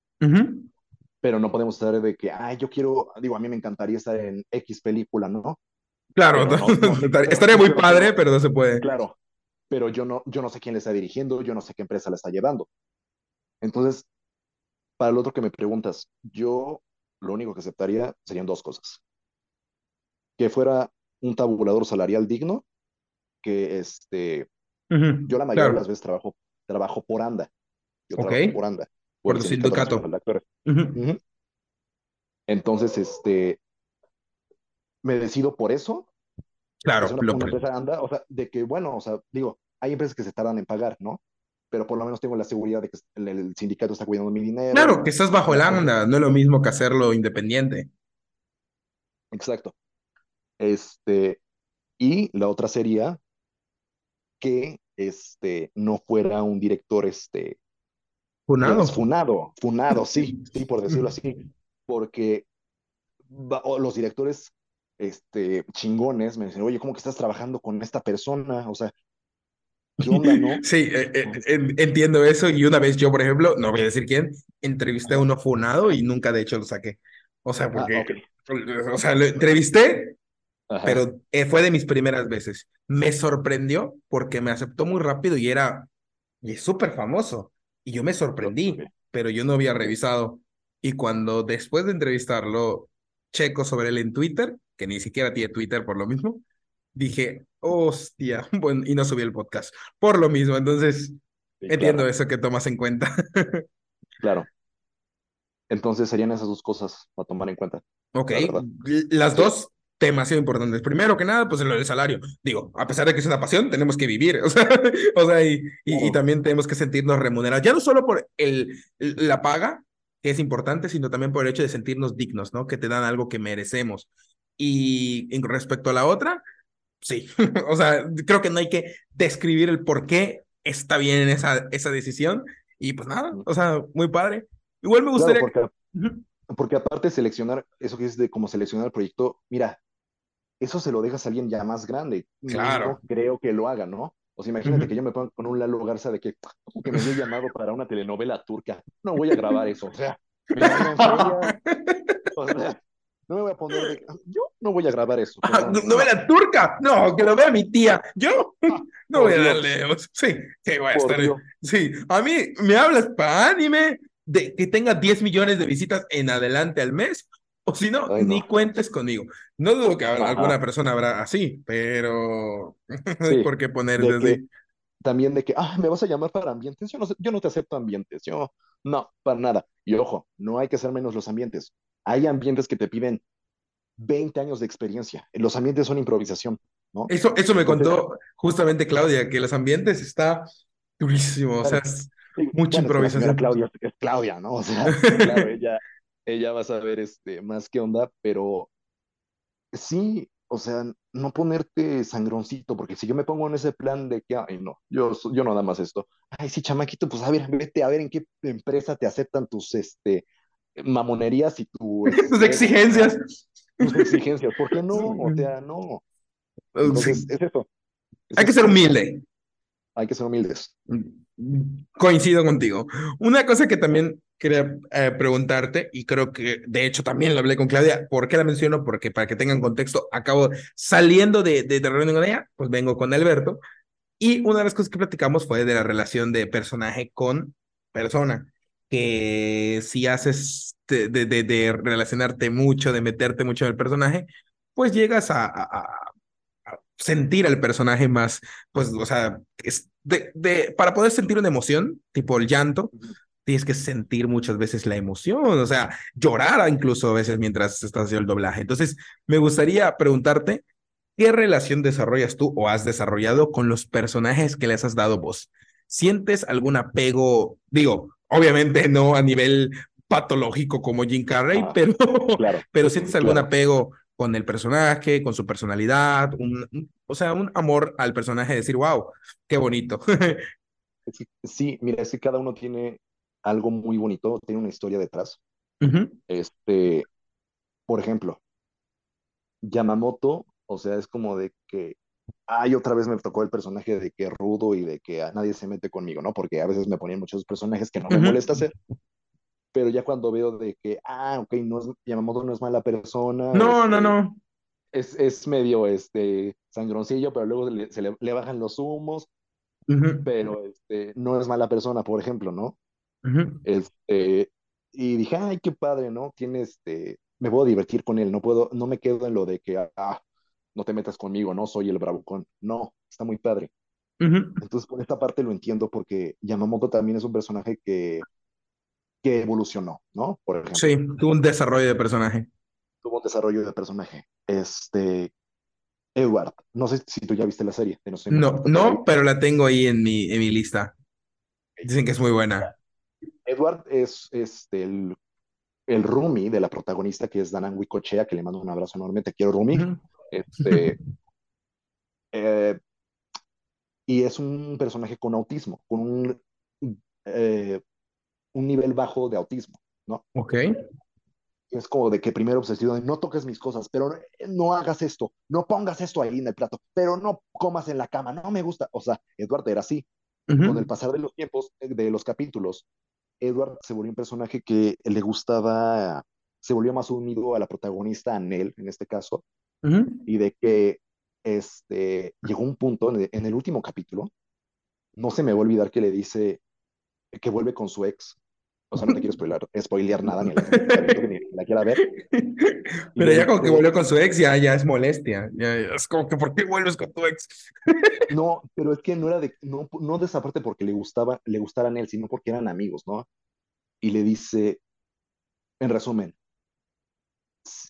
pero no podemos estar de que, ay, yo quiero, digo, a mí me encantaría estar en X película, ¿no? Claro, estaría muy padre, pero no se puede. Claro, pero yo no, yo no sé quién le está dirigiendo, yo no sé qué empresa le está llevando. Entonces, para el otro que me preguntas, yo lo único que aceptaría serían dos cosas. Que fuera un tabulador salarial digno, que este, yo la mayoría de las veces trabajo, trabajo por ANDA. Yo trabajo por ANDA. Por, el sindicato. Entonces, este, me decido por eso Claro, una, empresa anda, o sea, de que, bueno, o sea, digo, hay empresas que se tardan en pagar, ¿no? Pero por lo menos tengo la seguridad de que el, sindicato está cuidando mi dinero. Claro, que estás bajo el anda, no es lo mismo que hacerlo independiente. Exacto. Este, y la otra sería que este no fuera un director este funado. funado, funado, sí, sí, por decirlo así, porque los directores este, chingones me dicen, oye, ¿cómo que estás trabajando con esta persona? O sea, ¿qué onda, no? Sí, eh, eh, entiendo eso. Y una vez yo, por ejemplo, no voy a decir quién, entrevisté a uno funado y nunca de hecho lo saqué. O sea, ah, porque, o sea, lo entrevisté, pero eh, fue de mis primeras veces. Me sorprendió porque me aceptó muy rápido y era, y es súper famoso. Y yo me sorprendí, pero yo no había revisado. Y cuando después de entrevistarlo, checo sobre él en Twitter, que ni siquiera tiene Twitter por lo mismo, dije, hostia, bueno, y no subí el podcast por lo mismo. Entonces, entiendo eso que tomas en cuenta. claro. Entonces serían esas dos cosas para tomar en cuenta. Ok, las dos demasiado importantes. Primero que nada, pues el salario. Digo, a pesar de que es una pasión, tenemos que vivir, o sea, o sea y, y, también tenemos que sentirnos remunerados, ya no solo por el, la paga, que es importante, sino también por el hecho de sentirnos dignos, ¿no? Que te dan algo que merecemos. Y en respecto a la otra, sí, o sea, creo que no hay que describir el por qué está bien esa, esa decisión. Y pues nada, o sea, muy padre. Igual me gustaría... porque, porque, aparte seleccionar, eso que es de cómo seleccionar el proyecto, mira, eso se lo dejas a alguien ya más grande. Claro. creo que lo haga, ¿no? O sea, imagínate que yo me pongo con un Lalo Garza de que, que me dio llamado para una telenovela turca. No voy a grabar eso. O sea, me o sea no me voy a poner de... Yo no voy a grabar eso. Ah, no, ¿Novela turca? No, que lo vea mi tía. Yo ah, no voy a darle... Sí, que voy a estar... Sí, a mí me hablas para anime de que tenga 10 millones de visitas en adelante al mes, o si no, ni cuentes conmigo. No dudo que alguna persona habrá así, pero no hay por qué poner así. También de que, ah, me vas a llamar para ambientes. Yo no, yo no te acepto ambientes. Yo, no, para nada. Y ojo, no hay que hacer menos los ambientes. Hay ambientes que te piden 20 años de experiencia. Los ambientes son improvisación, ¿no? Eso, eso me contó justamente Claudia, que los ambientes está durísimo, o sea, es mucha improvisación. Claudia es Claudia, ¿no? O sea, claro, ella, ella va a saber este, más qué onda, pero sí, o sea, no ponerte sangroncito, porque si yo me pongo en ese plan de que, ay, no, yo, yo no nada más esto, ay, sí, chamaquito, pues a ver, vete a ver en qué empresa te aceptan tus, este, mamonerías y tu, tus exigencias. Tus exigencias, ¿por qué no? O sea, no. Entonces, es eso. Hay que ser humilde. Hay que ser humildes. Coincido contigo. Una cosa que también quería eh, preguntarte, y creo que de hecho también lo hablé con Claudia, ¿por qué la menciono? Porque para que tengan contexto, acabo saliendo de, de, de reunión con ella, pues vengo con Alberto, y una de las cosas que platicamos fue de la relación de personaje con persona, que si haces de, de, de, de relacionarte mucho, de meterte mucho en el personaje, pues llegas a, a, a sentir al personaje más, pues, o sea, es de, de, para poder sentir una emoción, tipo el llanto, tienes que sentir muchas veces la emoción, o sea, llorar incluso a veces mientras estás haciendo el doblaje. Entonces, me gustaría preguntarte, ¿qué relación desarrollas tú o has desarrollado con los personajes que les has dado voz? ¿Sientes algún apego? Digo, obviamente no a nivel patológico como Jim Carrey, ah, pero, claro, pero sientes algún claro. apego con el personaje, con su personalidad, un, o sea, un amor al personaje, decir, wow, qué bonito. Sí, mira, es que cada uno tiene algo muy bonito, tiene una historia detrás. Uh -huh. Este, por ejemplo, Yamamoto, o sea, es como de que, ay, otra vez me tocó el personaje de que rudo y de que a nadie se mete conmigo, ¿no? Porque a veces me ponían muchos personajes que no me uh -huh. molesta hacer, pero ya cuando veo de que, ah, ok, no es, Yamamoto no es mala persona. No, este, no, no. Es, es medio este, sangroncillo, pero luego le, se le, le bajan los humos, uh -huh. pero este, no es mala persona, por ejemplo, ¿no? Uh -huh. este, y dije, ay, qué padre, ¿no? Tiene este, me puedo divertir con él, no puedo, no me quedo en lo de que, ah, no te metas conmigo, no soy el bravucón. No, está muy padre. Uh -huh. Entonces, por esta parte lo entiendo porque Yamamoto también es un personaje que, que evolucionó, ¿no? Por ejemplo. Sí, tuvo un desarrollo de personaje. Tuvo un desarrollo de personaje. Este, Edward, no sé si tú ya viste la serie. No, sé, no, no pero la tengo ahí en mi, en mi lista. Dicen que es muy buena. Edward es este, el, el roomie de la protagonista, que es Danan Wicochea, que le mando un abrazo enorme. Te quiero. Uh -huh. Este, eh, y es un personaje con autismo, con un, eh, un nivel bajo de autismo, ¿no? Ok. Es como de que primero obsesivo de no toques mis cosas, pero no hagas esto, no pongas esto ahí en el plato, pero no comas en la cama, no me gusta. O sea, Eduardo era así. Uh -huh. Con el pasar de los tiempos, de los capítulos, Edward se volvió un personaje que le gustaba, se volvió más unido a la protagonista, a Nell, en este caso, uh -huh. y de que este, llegó un punto en el, en el, último capítulo, no se me va a olvidar que le dice que vuelve con su ex. O sea, no te quiero spoiler, spoilear nada, ni la, ni la quiera ver. Pero ya como que volvió con su ex, ya, ya es molestia. Ya, ya, es como que, ¿por qué vuelves con tu ex? no, pero es que no era de, no, no de esa parte porque le gustaba, le gustaran él, sino porque eran amigos, ¿no? Y le dice, en resumen,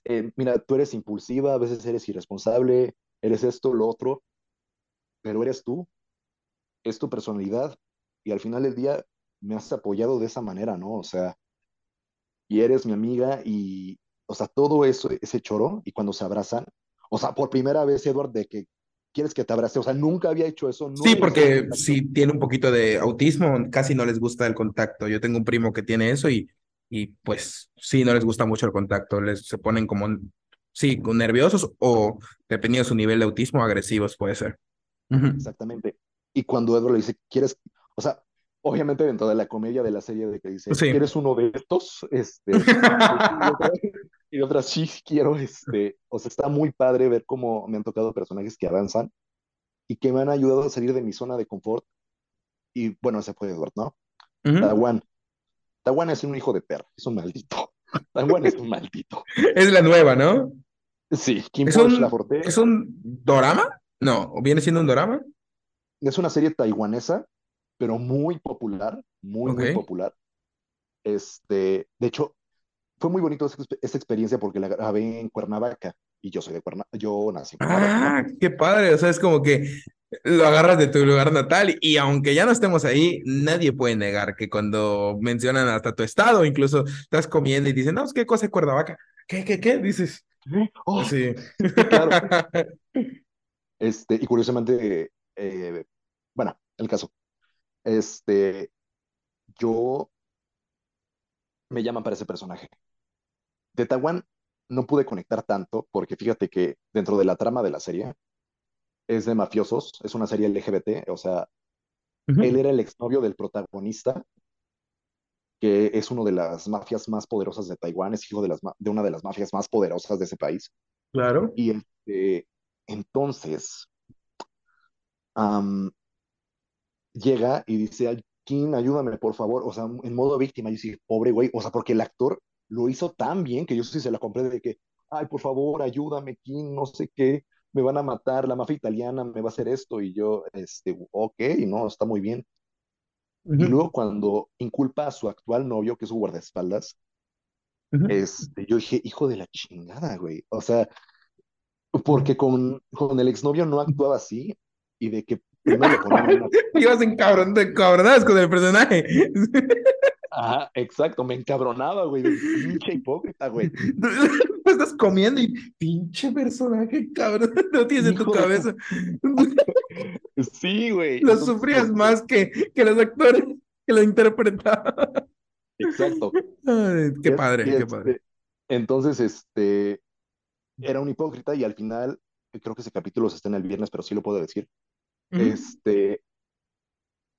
eh, mira, tú eres impulsiva, a veces eres irresponsable, eres esto, lo otro, pero eres tú, es tu personalidad, y al final del día me has apoyado de esa manera, ¿no? O sea, y eres mi amiga y, o sea, todo eso, ese choro, y cuando se abrazan, o sea, por primera vez, Edward, de que quieres que te abrace, o sea, nunca había hecho eso. sí, porque sí tiene un poquito de autismo, casi no les gusta el contacto. Yo tengo un primo que tiene eso y, y pues sí, no les gusta mucho el contacto, les se ponen como, sí, nerviosos o, dependiendo de su nivel de autismo, agresivos puede ser. Uh -huh. Exactamente. Y cuando Edward le dice, ¿quieres? O sea, obviamente dentro de la comedia de la serie de que dice, sí. ¿quieres uno de estos? Este, y otras, sí quiero, este, o sea, está muy padre ver cómo me han tocado personajes que avanzan y que me han ayudado a salir de mi zona de confort. Y bueno, ese fue Edward, ¿no? Uh -huh. Tawan. Tawan es un hijo de perra, es un maldito. Tawan es un maldito. Es la nueva, ¿no? Sí, Kim ¿Es un, Laforte. ¿Es un dorama? No, ¿viene siendo un dorama? Es una serie taiwanesa pero muy popular, muy, okay. muy popular. Este, de hecho, fue muy bonito esa, esa, experiencia porque la grabé en Cuernavaca y yo soy de Cuernavaca, yo nací en Cuernavaca. Ah, qué padre, o sea, es como que lo agarras de tu lugar natal y aunque ya no estemos ahí, nadie puede negar que cuando mencionan hasta tu estado, incluso estás comiendo y dicen, no, ¿qué cosa es Cuernavaca? ¿Qué, qué, qué? Dices. Oh, sí. claro. Este, y curiosamente, eh, bueno, el caso, este, yo me llaman para ese personaje. De Taiwán no pude conectar tanto porque fíjate que dentro de la trama de la serie es de mafiosos, es una serie LGBT, o sea, uh -huh. él era el exnovio del protagonista que es una de las mafias más poderosas de Taiwán, es hijo de, las, de una de las mafias más poderosas de ese país. Claro. Y este, entonces um, llega y dice, Kim, ayúdame, por favor, o sea, en modo víctima, y dice, pobre güey, o sea, porque el actor lo hizo tan bien que yo sí se la compré de que, ay, por favor, ayúdame, Kim, no sé qué, me van a matar, la mafia italiana me va a hacer esto, y yo, este, ok, no, está muy bien. Y luego cuando inculpa a su actual novio, que es su guardaespaldas, este, yo dije, hijo de la chingada, güey. O sea, porque con, con el exnovio no actuaba así y de que primero le ponían una... Ibas encabron, encabronadas con el personaje. Ajá, exacto, me encabronaba, güey, pinche hipócrita, güey. Estás comiendo y pinche personaje, cabrón, no tienes en tu cabeza. sí, güey. Lo sufrías más que, que los actores que lo interpretaban. Exacto. qué padre, qué padre. Este, entonces, este, era un hipócrita y al final, creo que ese capítulo se está en el viernes, pero sí lo puedo decir. Este,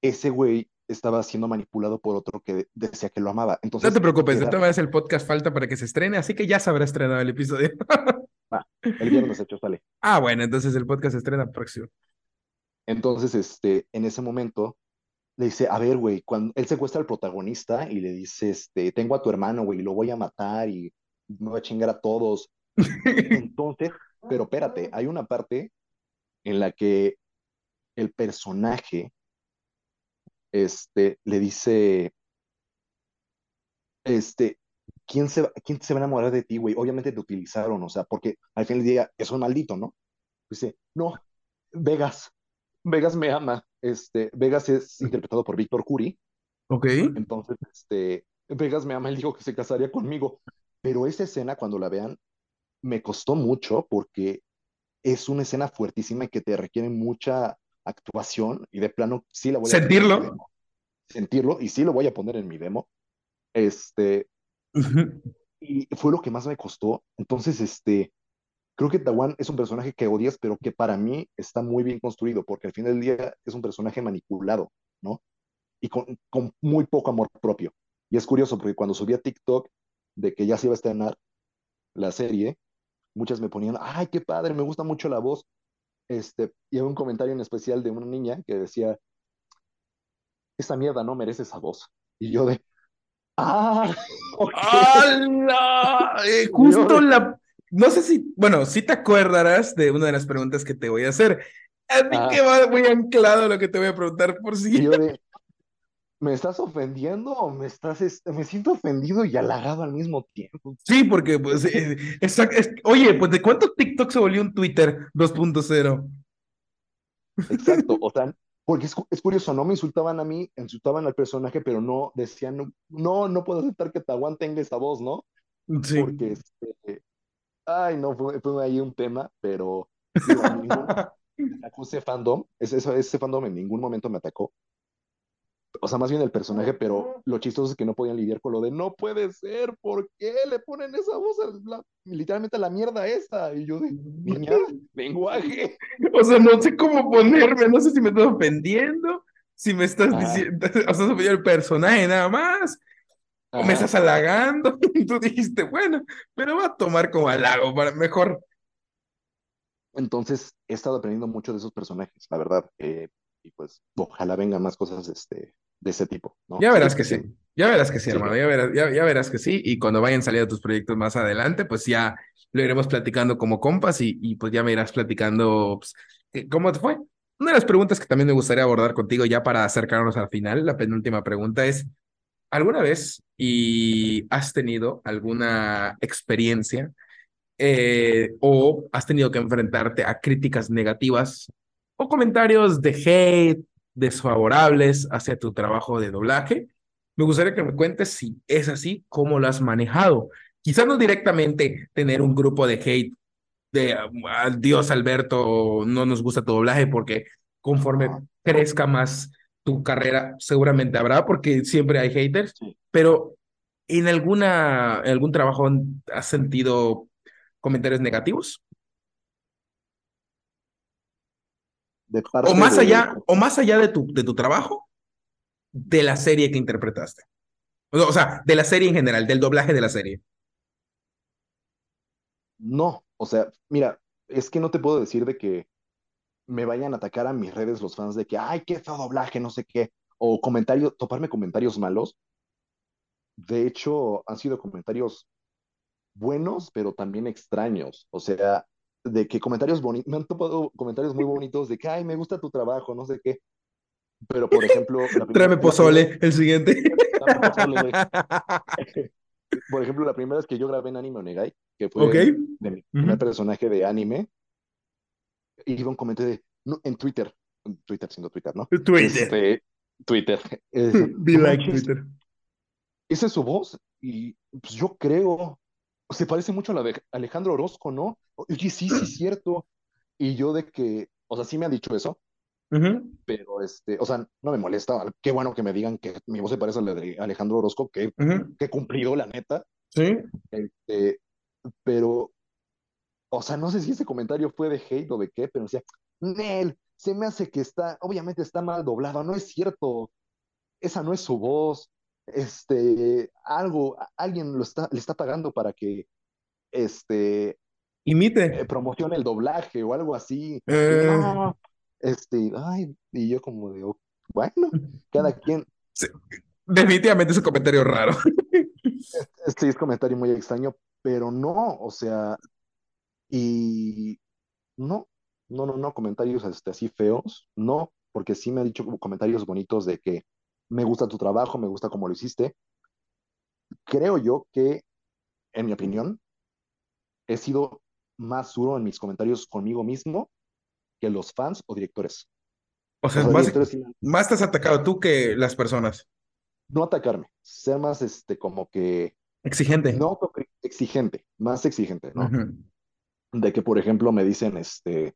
ese güey estaba siendo manipulado por otro que decía que lo amaba. Entonces, no te preocupes, de todas maneras el podcast falta para que se estrene, así que ya se habrá estrenado el episodio. ah, el viernes hecho sale. Ah, bueno, entonces el podcast se estrena próximo. Entonces, este, en ese momento, le dice, a ver, güey, cuando él secuestra al protagonista y le dice, este, tengo a tu hermano, güey, lo voy a matar y me voy a chingar a todos. Entonces, pero espérate, hay una parte en la que el personaje este, le dice, este, ¿quién se, ¿quién se va a enamorar de ti, güey? Obviamente te utilizaron, o sea, porque al fin del día es un maldito, ¿no? Dice, no, Vegas, Vegas me ama. Este, Vegas es interpretado por Víctor Curi. Ok. Entonces, este, Vegas me ama, él dijo que se casaría conmigo. Pero esa escena, cuando la vean, me costó mucho porque es una escena fuertísima y que te requiere mucha actuación y de plano sí la voy a sentirlo. sentirlo y sí lo voy a poner en mi demo. Este y fue lo que más me costó. Entonces este creo que Tawan es un personaje que odias pero que para mí está muy bien construido porque al fin del día es un personaje manipulado no y con, con muy poco amor propio. Y es curioso porque cuando subí a TikTok de que ya se iba a estrenar la serie muchas me ponían ay qué padre me gusta mucho la voz este, y había un comentario en especial de una niña que decía, esa mierda no merece esa voz. Y yo de, ¡ah! Eh, justo la... No sé si, bueno, si te acordarás de una de las preguntas que te voy a hacer. A mí que va muy anclado lo que te voy a preguntar por si. yo de, ¿me estás ofendiendo o me estás, me siento ofendido y halagado al mismo tiempo? Sí, porque, pues, eh, oye, pues, ¿de cuánto TikTok se volvió un Twitter 2.0? Exacto, o sea, porque es, curioso, no me insultaban a mí, insultaban al personaje, pero no decían, no, no, puedo aceptar que Tawan tenga esa voz, ¿no? Sí. Porque, este, ay, no, fue, ahí un tema, pero digo, acuse fandom, ese, ese fandom en ningún momento me atacó, o sea, más bien el personaje, pero lo chistoso es que no podían lidiar con lo de no puede ser, ¿por qué le ponen esa voz literalmente a la mierda esta? Y yo de niña, lenguaje. O sea, no sé cómo ponerme, no sé si me estás ofendiendo, si me estás diciendo, o sea, ofendiendo el personaje nada más, o me estás halagando. Y tú dijiste, bueno, pero va a tomar como halago para mejor. Entonces, he estado aprendiendo mucho de esos personajes, la verdad. Eh, y pues ojalá vengan más cosas este, de ese tipo. ¿no? Ya verás que sí. Ya verás que sí, hermano. Ya, verás, ya, verás que sí. Y cuando vayan saliendo tus proyectos más adelante, pues ya lo iremos platicando como compas y, y pues ya me irás platicando pues, cómo te fue. Una de las preguntas que también me gustaría abordar contigo ya para acercarnos al final, la penúltima pregunta es, ¿alguna vez y has tenido alguna experiencia eh, o has tenido que enfrentarte a críticas negativas o comentarios de hate, desfavorables hacia tu trabajo de doblaje. Me gustaría que me cuentes si es así, cómo lo has manejado. Quizás no directamente tener un grupo de hate de Dios Alberto, no nos gusta tu doblaje porque conforme crezca más tu carrera, seguramente habrá, porque siempre hay haters, pero en alguna, en algún trabajo has sentido comentarios negativos? O más allá, o más allá de tu, de tu trabajo, de la serie que interpretaste. O sea, de la serie en general, del doblaje de la serie. No, o sea, mira, es que no te puedo decir de que me vayan a atacar a mis redes los fans de que, ay, qué feo doblaje, no sé qué, o comentarios, toparme comentarios malos. De hecho, han sido comentarios buenos, pero también extraños. O sea, de que comentarios bonitos, me han topado comentarios muy bonitos de que, ay, me gusta tu trabajo, no sé qué. Pero, por ejemplo... La Tráeme pozole, el siguiente. Pozole, por ejemplo, la primera vez que yo grabé en Anime Onegai, que fue okay. de mi primer uh -huh. personaje de anime, iba un comentario de, no, en Twitter, Twitter siendo Twitter, ¿no? Twitter. Este, Twitter. Es, Be like Twitter. Esa es su voz y pues yo creo, se parece mucho a la de Alejandro Orozco, ¿no? Oye, sí, sí, es cierto. Y yo de que, o sea, sí me han dicho eso, uh -huh. pero este, o sea, no me molesta. Qué bueno que me digan que mi voz se parece a la de Alejandro Orozco, que, uh -huh. que cumplido, la neta. Sí. Este, pero, o sea, no sé si ese comentario fue de hate o de qué, pero decía, Nel, se me hace que está, obviamente está mal doblado, no es cierto, esa no es su voz, este, algo, alguien lo está, le está pagando para que, este, imite, eh, promocione el doblaje o algo así. Eh... No, este, ay, y yo como de, bueno, cada quien. Sí, definitivamente es un comentario raro. Este es comentario muy extraño, pero no, o sea, y no, no, no, no, comentarios este, así feos, no, porque sí me ha dicho comentarios bonitos de que me gusta tu trabajo, me gusta cómo lo hiciste. Creo yo que, en mi opinión, he sido más duro en mis comentarios conmigo mismo que los fans o directores. O sea, más, directores, más te has atacado tú que las personas. No atacarme, ser más este como que exigente. No exigente, más exigente, ¿no? Uh -huh. De que, por ejemplo, me dicen este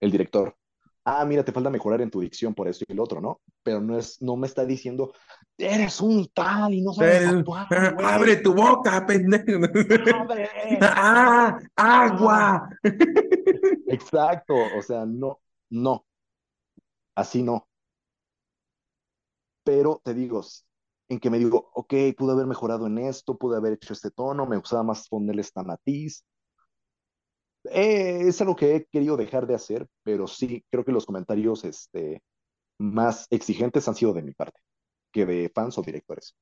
el director, ah, mira, te falta mejorar en tu dicción por esto y el otro, ¿no? Pero no es, no me está diciendo, eres un tal y no sabes actuar. Abre tu boca, pendejo. ¡Abre! ¡Ah! ¡Agua! Exacto, o sea, no, no. Así no. Pero te digo, en que me digo, ok, pude haber mejorado en esto, pude haber hecho este tono, me gustaba más ponerle esta matiz. Eh, es algo que he querido dejar de hacer, pero sí, creo que los comentarios este, más exigentes han sido de mi parte, que de fans o directores.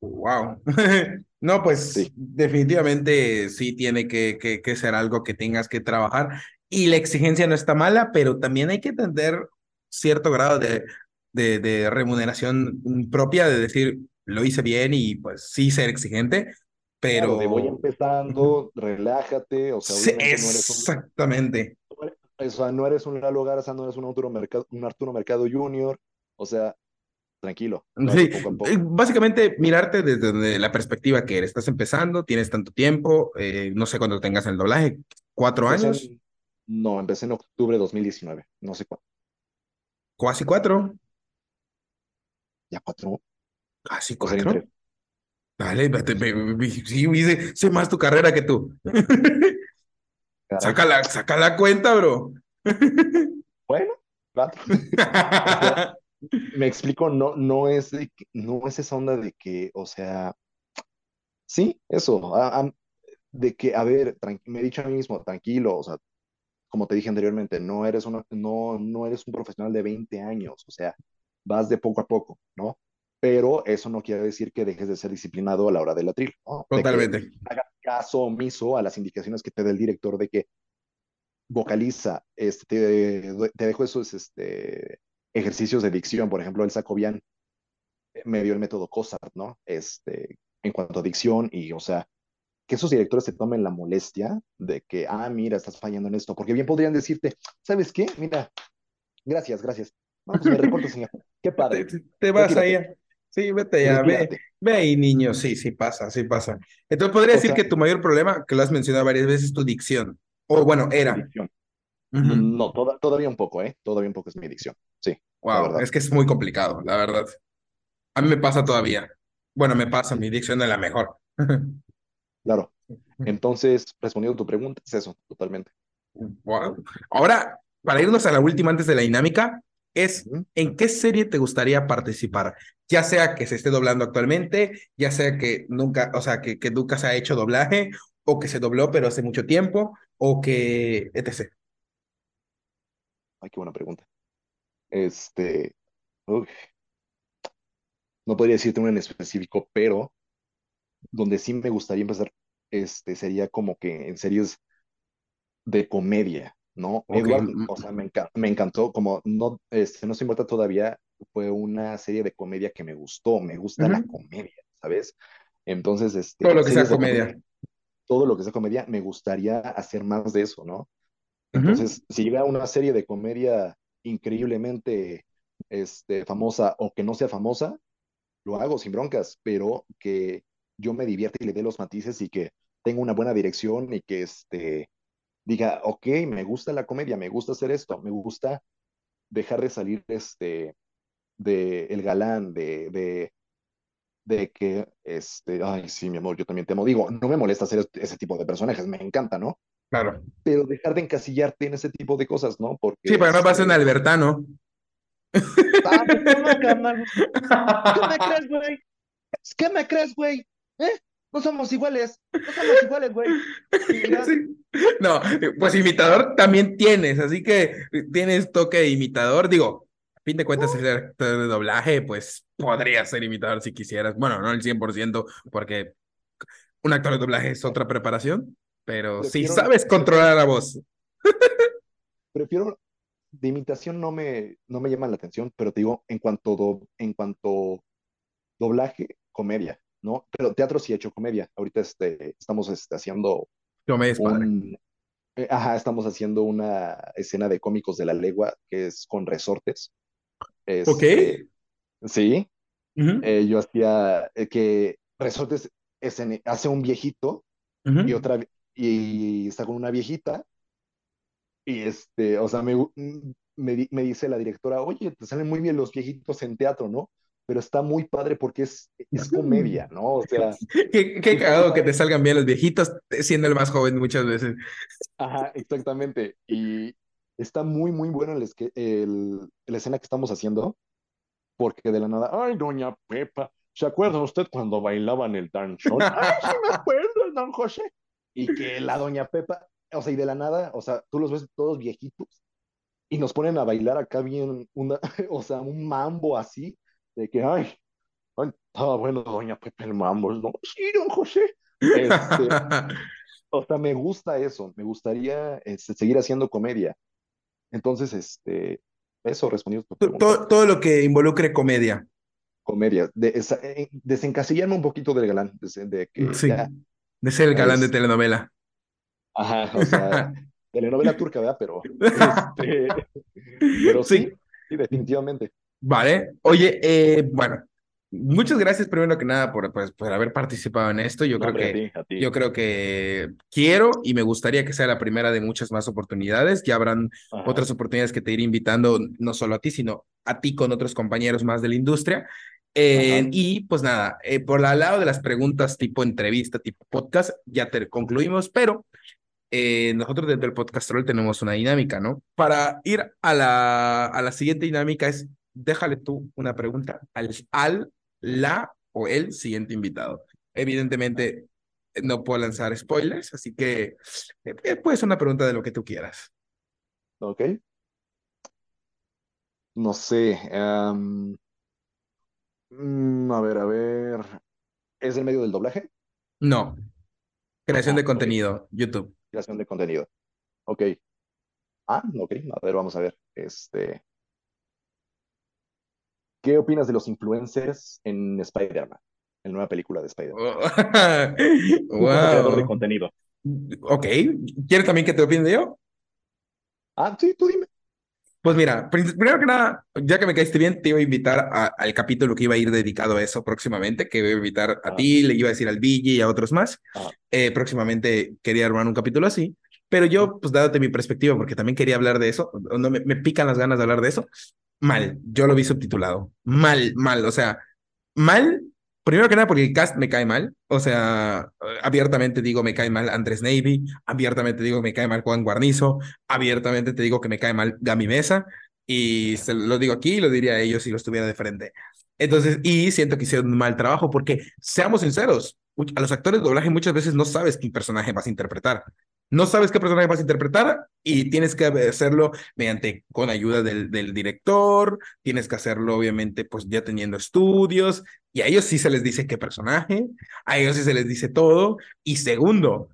Wow. no, pues sí. definitivamente sí tiene que, que, que, ser algo que tengas que trabajar. Y la exigencia no está mala, pero también hay que tener cierto grado de, de, de remuneración propia, de decir, lo hice bien y pues sí ser exigente, pero... Claro, de voy empezando, relájate, o sea, sí, no eres un... exactamente. O sea, no eres un Lalo Garza, no eres un Arturo Mercado, un Arturo Mercado Junior, o sea, tranquilo. Sí, poco poco. básicamente mirarte desde la perspectiva que eres, estás empezando, tienes tanto tiempo, eh, no sé cuándo tengas el doblaje, ¿cuatro empecé años? En, no, empecé en octubre de 2019, no sé cuándo. Casi cuatro. ¿Ya cuatro? Casi cuatro. Dale, sí, dice, sé más tu carrera que tú. saca, la, saca la cuenta, bro. bueno, me explico, no, no, es de, no es esa onda de que, o sea, sí, eso, a, a, de que, a ver, me he dicho a mí mismo, tranquilo, o sea, como te dije anteriormente, no eres, una, no, no eres un profesional de 20 años, o sea, vas de poco a poco, ¿no? Pero eso no quiere decir que dejes de ser disciplinado a la hora del atril, ¿no? Totalmente. De hagas caso omiso a las indicaciones que te dé el director de que vocaliza, este, te, te dejo esos este, ejercicios de dicción, por ejemplo, el Sacobian me dio el método COSART, ¿no? Este, en cuanto a dicción y, o sea, que esos directores se tomen la molestia de que, ah, mira, estás fallando en esto, porque bien podrían decirte, ¿sabes qué? Mira, gracias, gracias. Pues me reporto, señor. Qué padre. Te, te vas ahí. Sí, vete ya, ve, ve, ahí, niño. Sí, sí pasa, sí pasa. Entonces, podría o decir sea, que tu mayor problema, que lo has mencionado varias veces, es tu dicción. O bueno, era. Dicción. Uh -huh. No, toda, todavía un poco, ¿eh? Todavía un poco es mi dicción. Sí. Wow, es que es muy complicado, la verdad. A mí me pasa todavía. Bueno, me pasa, mi dicción es la mejor. claro. Entonces, respondiendo a tu pregunta, es eso, totalmente. Wow. Ahora, para irnos a la última antes de la dinámica, es. ¿en qué serie te gustaría participar? Ya sea que se esté doblando actualmente, ya sea que nunca, o sea, que, que nunca se ha hecho doblaje, o que se dobló pero hace mucho tiempo, o que etc. Ay, qué buena pregunta. Este, uy, no podría decirte una en específico, pero donde sí me gustaría empezar, este, sería como que en series de comedia, ¿no? Ok, Edward, mm, o sea, me, enca- me encantó, como no, este, no se importa todavía, fue una serie de comedia que me gustó, me gusta la comedia, ¿sabes? Entonces, Todo este, lo que sea comedia, comedia. todo lo que sea comedia, me gustaría hacer más de eso, ¿no? Entonces, si llega una serie de comedia increíblemente, este, famosa o que no sea famosa, lo hago sin broncas, pero que yo me divierta y le dé los matices y que tenga una buena dirección y que, este, diga, ok, me gusta la comedia, me gusta hacer esto, me gusta dejar de salir este, de el galán, de, de, de que, este, ay, sí, mi amor, yo también te amo. Digo, no me molesta hacer ese tipo de personajes, me encanta, ¿no? Claro. Pero dejar de encasillarte en ese tipo de cosas, ¿no? Sí, Porque, pero no va a ser un este, albertano. ah, pues no, carnal, ¿qué me crees, güey? ¿Qué me crees, güey? ¿Eh? No somos iguales, no somos iguales, güey. Mira, Sí. No, pues imitador también tienes, así que tienes toque de imitador. Digo, a fin de cuentas, el actor de doblaje, pues podría ser imitador si quisieras. Bueno, no el 100%, porque un actor de doblaje es otra preparación, pero si sabes controlar la voz. prefiero de imitación no me, no me llama la atención, pero te digo, en cuanto, do- en cuanto doblaje, comedia, ¿no? Pero teatro sí he hecho comedia. Ahorita este, estamos este, haciendo Yo me es un, eh, ajá, estamos haciendo una escena de cómicos de la legua que es con resortes. Ok. Este, sí, eh, yo hacía eh, que resortes escene- hace un viejito y otra, y está con una viejita Y este, o sea, me, mm, me, me dice la directora, oye, te salen muy bien los viejitos en teatro, ¿no? Pero está muy padre porque es, es comedia, ¿no? O sea, Qué, qué cagado que te salgan bien los viejitos, siendo el más joven muchas veces. Ajá, exactamente. Y está muy, muy bueno el, el, la escena que estamos haciendo, porque de la nada, ay, doña Pepa, ¿se acuerda usted cuando bailaban el danzón? Ay, sí me acuerdo, don José. Y que la doña Pepa, o sea, y de la nada, o sea, tú los ves todos viejitos y nos ponen a bailar acá bien, una, o sea, un mambo así, de que, ay, ay, estaba bueno, doña Pepe el mambo, ¿no? Sí, don José. Este, o sea, me gusta eso, me gustaría este, seguir haciendo comedia. Entonces, este, eso respondiendo tu pregunta, Todo, todo lo que involucre comedia. comedia, de, esa- eh, desencasillarme un poquito del galán, de, de que Sí, ya, de ser el galán de telenovela. ajá, o sea, telenovela turca, ¿verdad? Pero, este, pero sí, Sí, sí, definitivamente. Vale. Oye, eh, bueno, muchas gracias primero que nada por, pues, por haber participado en esto. Yo No, creo hombre, a que, ti, a ti. yo creo que quiero y me gustaría que sea la primera de muchas más oportunidades. Ya habrán Ajá, otras oportunidades que te iré invitando, no solo a ti, sino a ti con otros compañeros más de la industria. Eh, y pues nada, eh, por el lado de las preguntas tipo entrevista, tipo podcast, ya te concluimos, pero eh, nosotros dentro del podcast troll tenemos una dinámica, ¿no? Para ir a la, a la siguiente dinámica es, déjale tú una pregunta al, al, la o el siguiente invitado. Evidentemente, no puedo lanzar spoilers, así que eh, eh, puede ser una pregunta de lo que tú quieras. Ok. No sé. mm, a ver, a ver. ¿Es el medio del doblaje? No, creación Ah, de contenido, YouTube. Creación de contenido. Ok. Ah, ok. A ver, vamos a ver. Este, ¿qué opinas de los influencers en Spider-Man? En la nueva película de Spider-Man. Tú como creador de Wow. contenido. Ok, ¿quieres también que te opine yo? Ah, sí, tú dime. Pues mira, primero que nada, ya que me caíste bien, te iba a invitar a- al capítulo que iba a ir dedicado a eso próximamente, que iba a invitar a Ah, ti, le iba a decir al Vigi y a otros más. ah, Eh, próximamente quería armar un capítulo así, pero yo, pues dándote mi perspectiva, porque también quería hablar de eso, no me, me pican las ganas de hablar de eso, mal, yo lo vi subtitulado, mal, mal, o sea, mal, primero que nada porque el cast me cae mal, o sea, abiertamente digo me cae mal Andrés Navy, abiertamente digo me cae mal Juan Guarnizo, abiertamente te digo que me cae mal Gami Mesa, Y se lo digo aquí y lo diría a ellos si lo estuviera de frente. Entonces, y siento que hicieron un mal trabajo porque, seamos sinceros, a los actores de doblaje muchas veces no sabes qué personaje vas a interpretar. No sabes qué personaje vas a interpretar y tienes que hacerlo mediante, con ayuda del, director, tienes que hacerlo obviamente pues ya teniendo estudios y a ellos sí se les dice qué personaje, a ellos sí se les dice todo. Y segundo,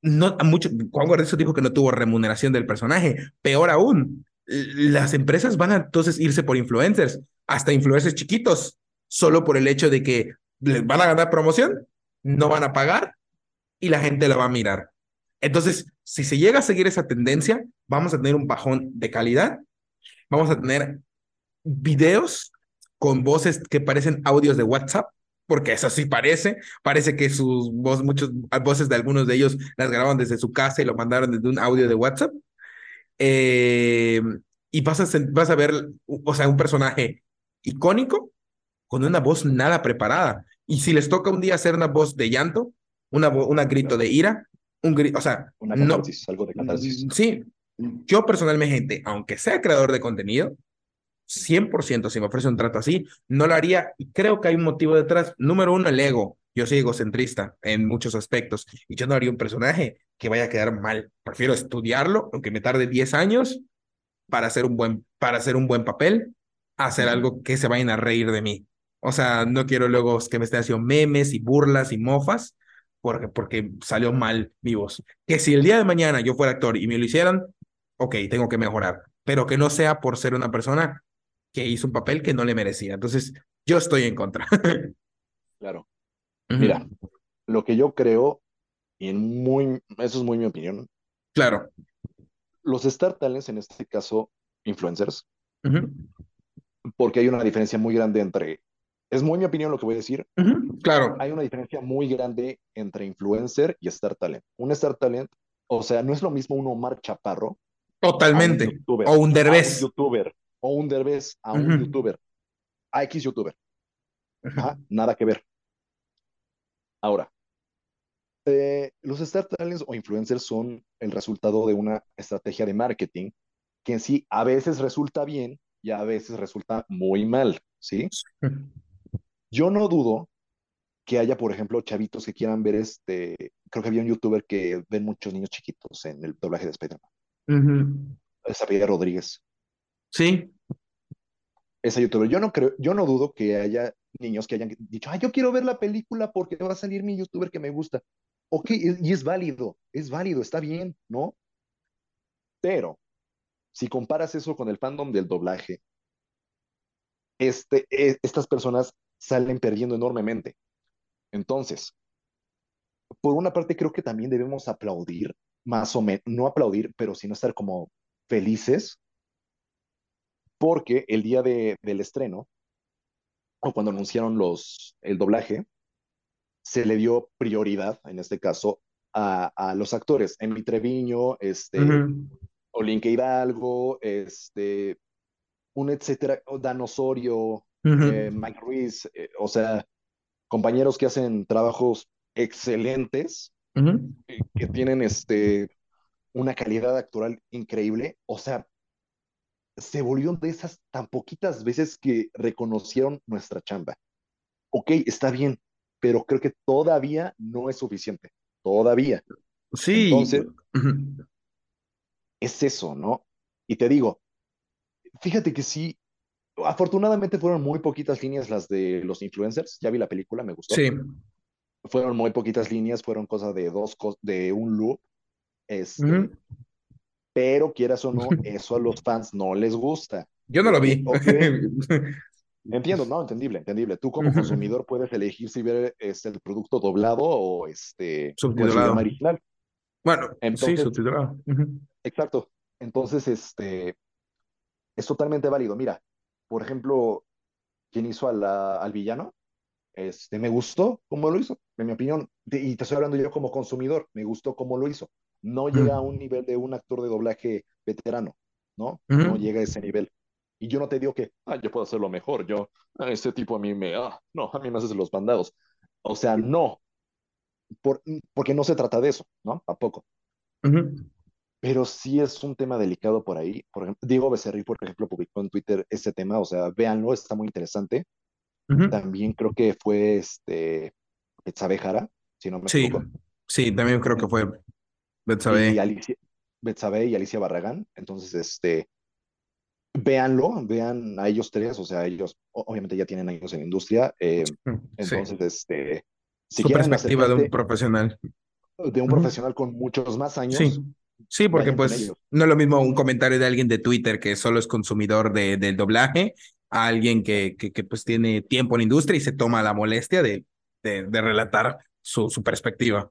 no, a mucho, Juan Guarnizo dijo que no tuvo remuneración del personaje. Peor aún, las empresas van a entonces irse por influencers, hasta influencers chiquitos, solo por el hecho de que les van a ganar promoción, no van a pagar y la gente la va a mirar. Entonces, si se llega a seguir esa tendencia, vamos a tener un bajón de calidad, vamos a tener videos con voces que parecen audios de WhatsApp, porque eso sí parece, parece que sus voces, muchas voces de algunos de ellos las grabaron desde su casa y lo mandaron desde un audio de WhatsApp. Eh, y vas a, a ver, o sea, un personaje icónico con una voz nada preparada. Y si les toca un día hacer una voz de llanto, una, una grito de ira, un grito, o sea, una catarsis, algo de catarsis. Sí, yo personalmente, aunque sea creador de contenido, 100% si me ofrece un trato así, no lo haría y creo que hay un motivo detrás. Número uno, el ego. Yo soy egocentrista en muchos aspectos y yo no haría un personaje que vaya a quedar mal. Prefiero estudiarlo, aunque me tarde 10 años, para hacer un buen, para hacer un buen papel, hacer algo que se vayan a reír de mí. O sea, no quiero luego que me estén haciendo memes y burlas y mofas porque, porque salió mal mi voz. Que si el día de mañana yo fuera actor y me lo hicieran, ok, tengo que mejorar, pero que no sea por ser una persona que hizo un papel que no le merecía. Entonces, yo estoy en contra. claro. Mira, lo que yo creo, y en muy, eso es muy mi opinión. Claro. Los Star Talents, en este caso, influencers, porque hay una diferencia muy grande entre es muy mi opinión lo que voy a decir. claro. Hay una diferencia muy grande entre influencer y Star Talent. Un Star Talent, o sea, no es lo mismo un Omar Chaparro. Totalmente. o un Derbez. youtuber. O un Derbez a un youtuber. A X youtuber. nada que ver. Ahora, eh, los Star Talents o influencers son el resultado de una estrategia de marketing que en sí a veces resulta bien y a veces resulta muy mal, ¿sí? Yo no dudo que haya, por ejemplo, chavitos que quieran ver este, creo que había un youtuber que ven muchos niños chiquitos en el doblaje de Spider-Man. Uh Rodríguez. Sí. Esa youtuber. Yo no creo, yo no dudo que haya niños que hayan dicho, ah, yo quiero ver la película porque va a salir mi youtuber que me gusta. Ok, y es válido, es válido, está bien, ¿no? Pero si comparas eso con el fandom del doblaje, este, e, estas personas salen perdiendo enormemente. Entonces, por una parte creo que también debemos aplaudir, más o menos, no aplaudir, pero sino estar como felices, porque el día de, del estreno, o cuando anunciaron los, el doblaje, se le dio prioridad, en este caso, a, a los actores. Emi Treviño, este, Olinque Hidalgo, este, un etcétera, Dan Osorio, eh, Mike Ruiz, eh, o sea, compañeros que hacen trabajos excelentes, que tienen este, una calidad actoral increíble, o sea, se volvió de esas tan poquitas veces que reconocieron nuestra chamba. Ok, está bien, pero creo que todavía no es suficiente, todavía. Sí. Entonces, es eso, ¿no? Y te digo, fíjate que sí, afortunadamente fueron muy poquitas líneas las de los influencers. Ya vi la película, me gustó. Sí. Fueron muy poquitas líneas, fueron cosas de dos, de un loop. Este, Pero quieras o no, eso a los fans no les gusta. Yo no lo vi. Entiendo, no, entendible, entendible. Tú como consumidor puedes elegir si ver este, el producto doblado o este subtitulado original. Bueno, sí, subtitulado. Exacto. Entonces, este es totalmente válido. Mira, por ejemplo, quien hizo al villano, este, me gustó cómo lo hizo, en mi opinión, y te estoy hablando yo como consumidor, me gustó cómo lo hizo. No llega a un nivel de un actor de doblaje veterano, ¿no? No llega a ese nivel. Y yo no te digo que, ah, yo puedo hacerlo mejor, yo, a ese tipo a mí me, ah, no, a mí me haces los bandados. O sea, no, por, porque no se trata de eso, ¿no? Tampoco. Pero sí es un tema delicado por ahí. Por ejemplo, Diego Becerril, por ejemplo, publicó en Twitter ese tema, o sea, véanlo, está muy interesante. También creo que fue este Betsabe Jara, si no me Sí, equivoco, sí, también creo que fue y Betsabe. Alicia, Betsabe y Alicia Barragán. Entonces, este, véanlo, vean a ellos tres, o sea, ellos obviamente ya tienen años en la industria, eh, Sí, entonces, este, si su quieren perspectiva de un profesional. de un profesional con muchos más años, sí, porque vayan con pues no es lo mismo un comentario de alguien de Twitter que solo es consumidor de, del doblaje a alguien que, que, que, pues tiene tiempo en la industria y se toma la molestia de, de, de relatar su, su perspectiva.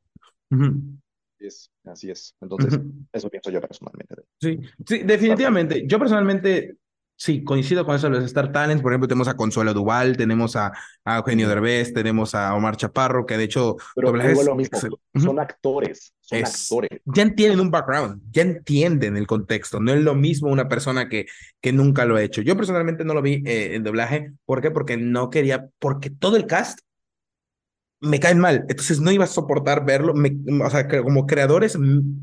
Es, así es. Entonces, eso pienso yo personalmente Sí, sí, definitivamente. Yo personalmente sí coincido con eso de los Star Talents. Por ejemplo, tenemos a Consuelo Duval, tenemos a, a Eugenio. Derbez, tenemos a Omar Chaparro, que de hecho Pero es lo mismo, son actores, son Es, actores. ya entienden un background, ya entienden el contexto. No es lo mismo una persona que, que nunca lo ha hecho. Yo personalmente no lo vi eh, en doblaje. ¿Por qué? Porque no quería, porque todo el cast me caen mal, entonces no iba a soportar verlo, me, o sea, como creadores,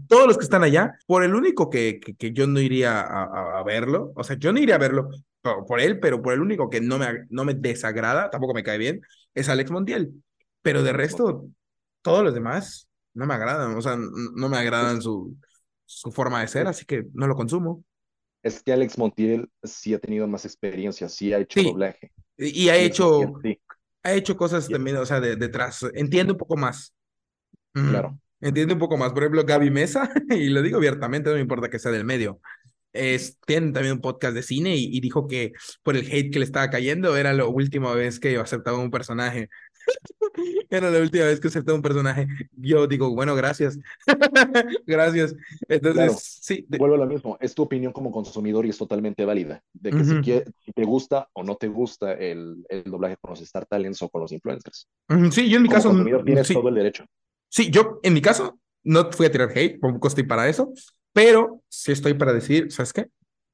todos los que están allá, por el único que, que, que yo no iría a, a, a, verlo, o sea, yo no iría a verlo por, por, él, pero por el único que no me, no me desagrada, tampoco me cae bien, es Alex Montiel, pero de resto, todos los demás no me agradan, o sea, no me agradan su, su forma de ser, así que no lo consumo. es que Alex Montiel sí ha tenido más experiencia, sí ha hecho Sí, doblaje. y, ha Montiel, hecho, sí. Ha hecho cosas Y- también, o sea, de, detrás, entiende un poco más. Ujú. claro, Entiende un poco más. Por ejemplo, Gaby Mesa, y lo digo abiertamente, no me importa que sea del medio, es, tiene también un podcast de cine y, y dijo que por el hate que le estaba cayendo era la última vez que aceptaba un personaje. Era la última vez que aceptaba un personaje. Yo digo, bueno, gracias. Gracias. claro. Entonces, sí. de- Vuelvo a lo mismo, es tu opinión como consumidor y es totalmente válida, de que si, ujú, quie- si te gusta o no te gusta el, el doblaje con los Star Talents o con los influencers. ujú, Sí, yo en mi Como caso, consumidor tienes todo sí. el derecho. Sí, yo en mi caso no fui a tirar hate, tampoco estoy para eso, pero sí estoy para decir, ¿sabes qué?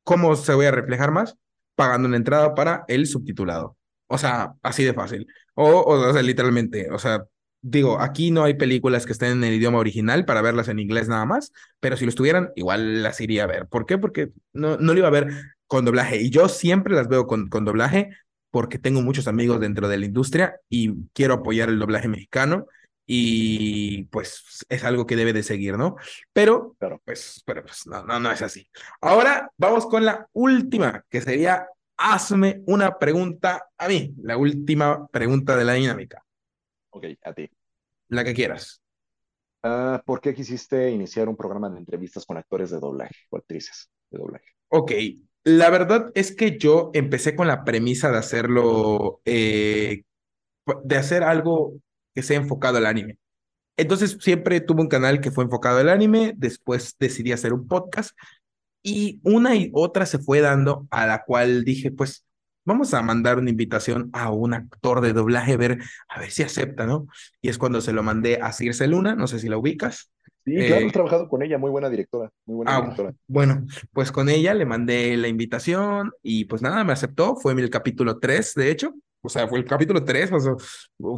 ¿Cómo se voy a reflejar más? Pagando una entrada para el subtitulado. O sea, así de fácil. O, o, o sea, literalmente, o sea, digo, aquí no hay películas que estén en el idioma original para verlas en inglés nada más, pero si lo estuvieran, igual las iría a ver. ¿Por qué? Porque no, no lo iba a ver con doblaje. Y yo siempre las veo con, con doblaje porque tengo muchos amigos dentro de la industria y quiero apoyar el doblaje mexicano y pues es algo que debe de seguir, ¿no? Pero, Claro. pues, pero pues no, no, no es así. Ahora vamos con la última, que sería, hazme una pregunta a mí, la última pregunta de la dinámica, Ok, a ti. la que quieras. Ah, ¿por qué quisiste iniciar un programa de entrevistas con actores de doblaje o actrices de doblaje? Ok, la verdad es que yo empecé con la premisa de hacerlo, eh, de hacer algo que sea enfocado al anime. Entonces siempre tuve un canal que fue enfocado al anime, después decidí hacer un podcast y una y otra se fue dando a la cual dije, pues vamos a mandar una invitación a un actor de doblaje, a ver, a ver si acepta, ¿no? Y es cuando se lo mandé a Circe Luna, no sé si la ubicas. Sí, claro, he Eh, trabajado con ella, muy buena directora, muy buena ah, directora. bueno, pues con ella le mandé la invitación y pues nada, me aceptó, fue el capítulo 3, de hecho, o sea, fue el capítulo 3, o sea,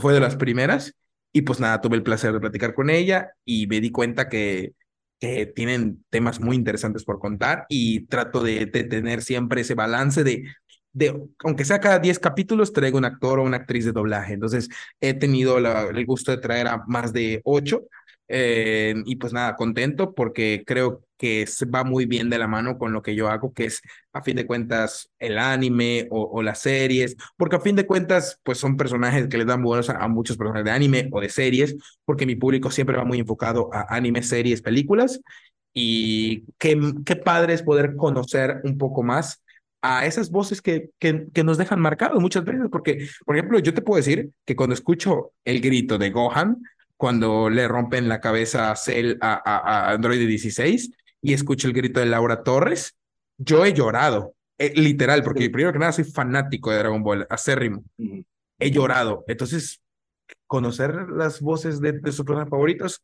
fue de las primeras. Y pues nada, tuve el placer de platicar con ella y me di cuenta que, que tienen temas muy interesantes por contar y trato de, de tener siempre ese balance de, de, aunque sea cada 10 capítulos, traigo un actor o una actriz de doblaje. Entonces, he tenido el gusto de traer a más de 8 eh, y pues nada, contento porque creo que va muy bien de la mano con lo que yo hago, que es a fin de cuentas el anime o, las series, porque a fin de cuentas pues son personajes que le dan a, a muchos personajes de anime o de series, porque mi público siempre va muy enfocado a anime, series, películas, y qué, qué padre es poder conocer un poco más a esas voces que, que, que nos dejan marcados muchas veces, porque, por ejemplo, yo te puedo decir que cuando escucho el grito de Gohan, cuando le rompen la cabeza a Cell a, a, a Android 16 y escucho el grito de Laura Torres, yo he llorado, eh, literal, porque Sí. primero que nada soy fanático de Dragon Ball, acérrimo, Ujú. he llorado. Entonces, conocer las voces de, de sus personajes favoritos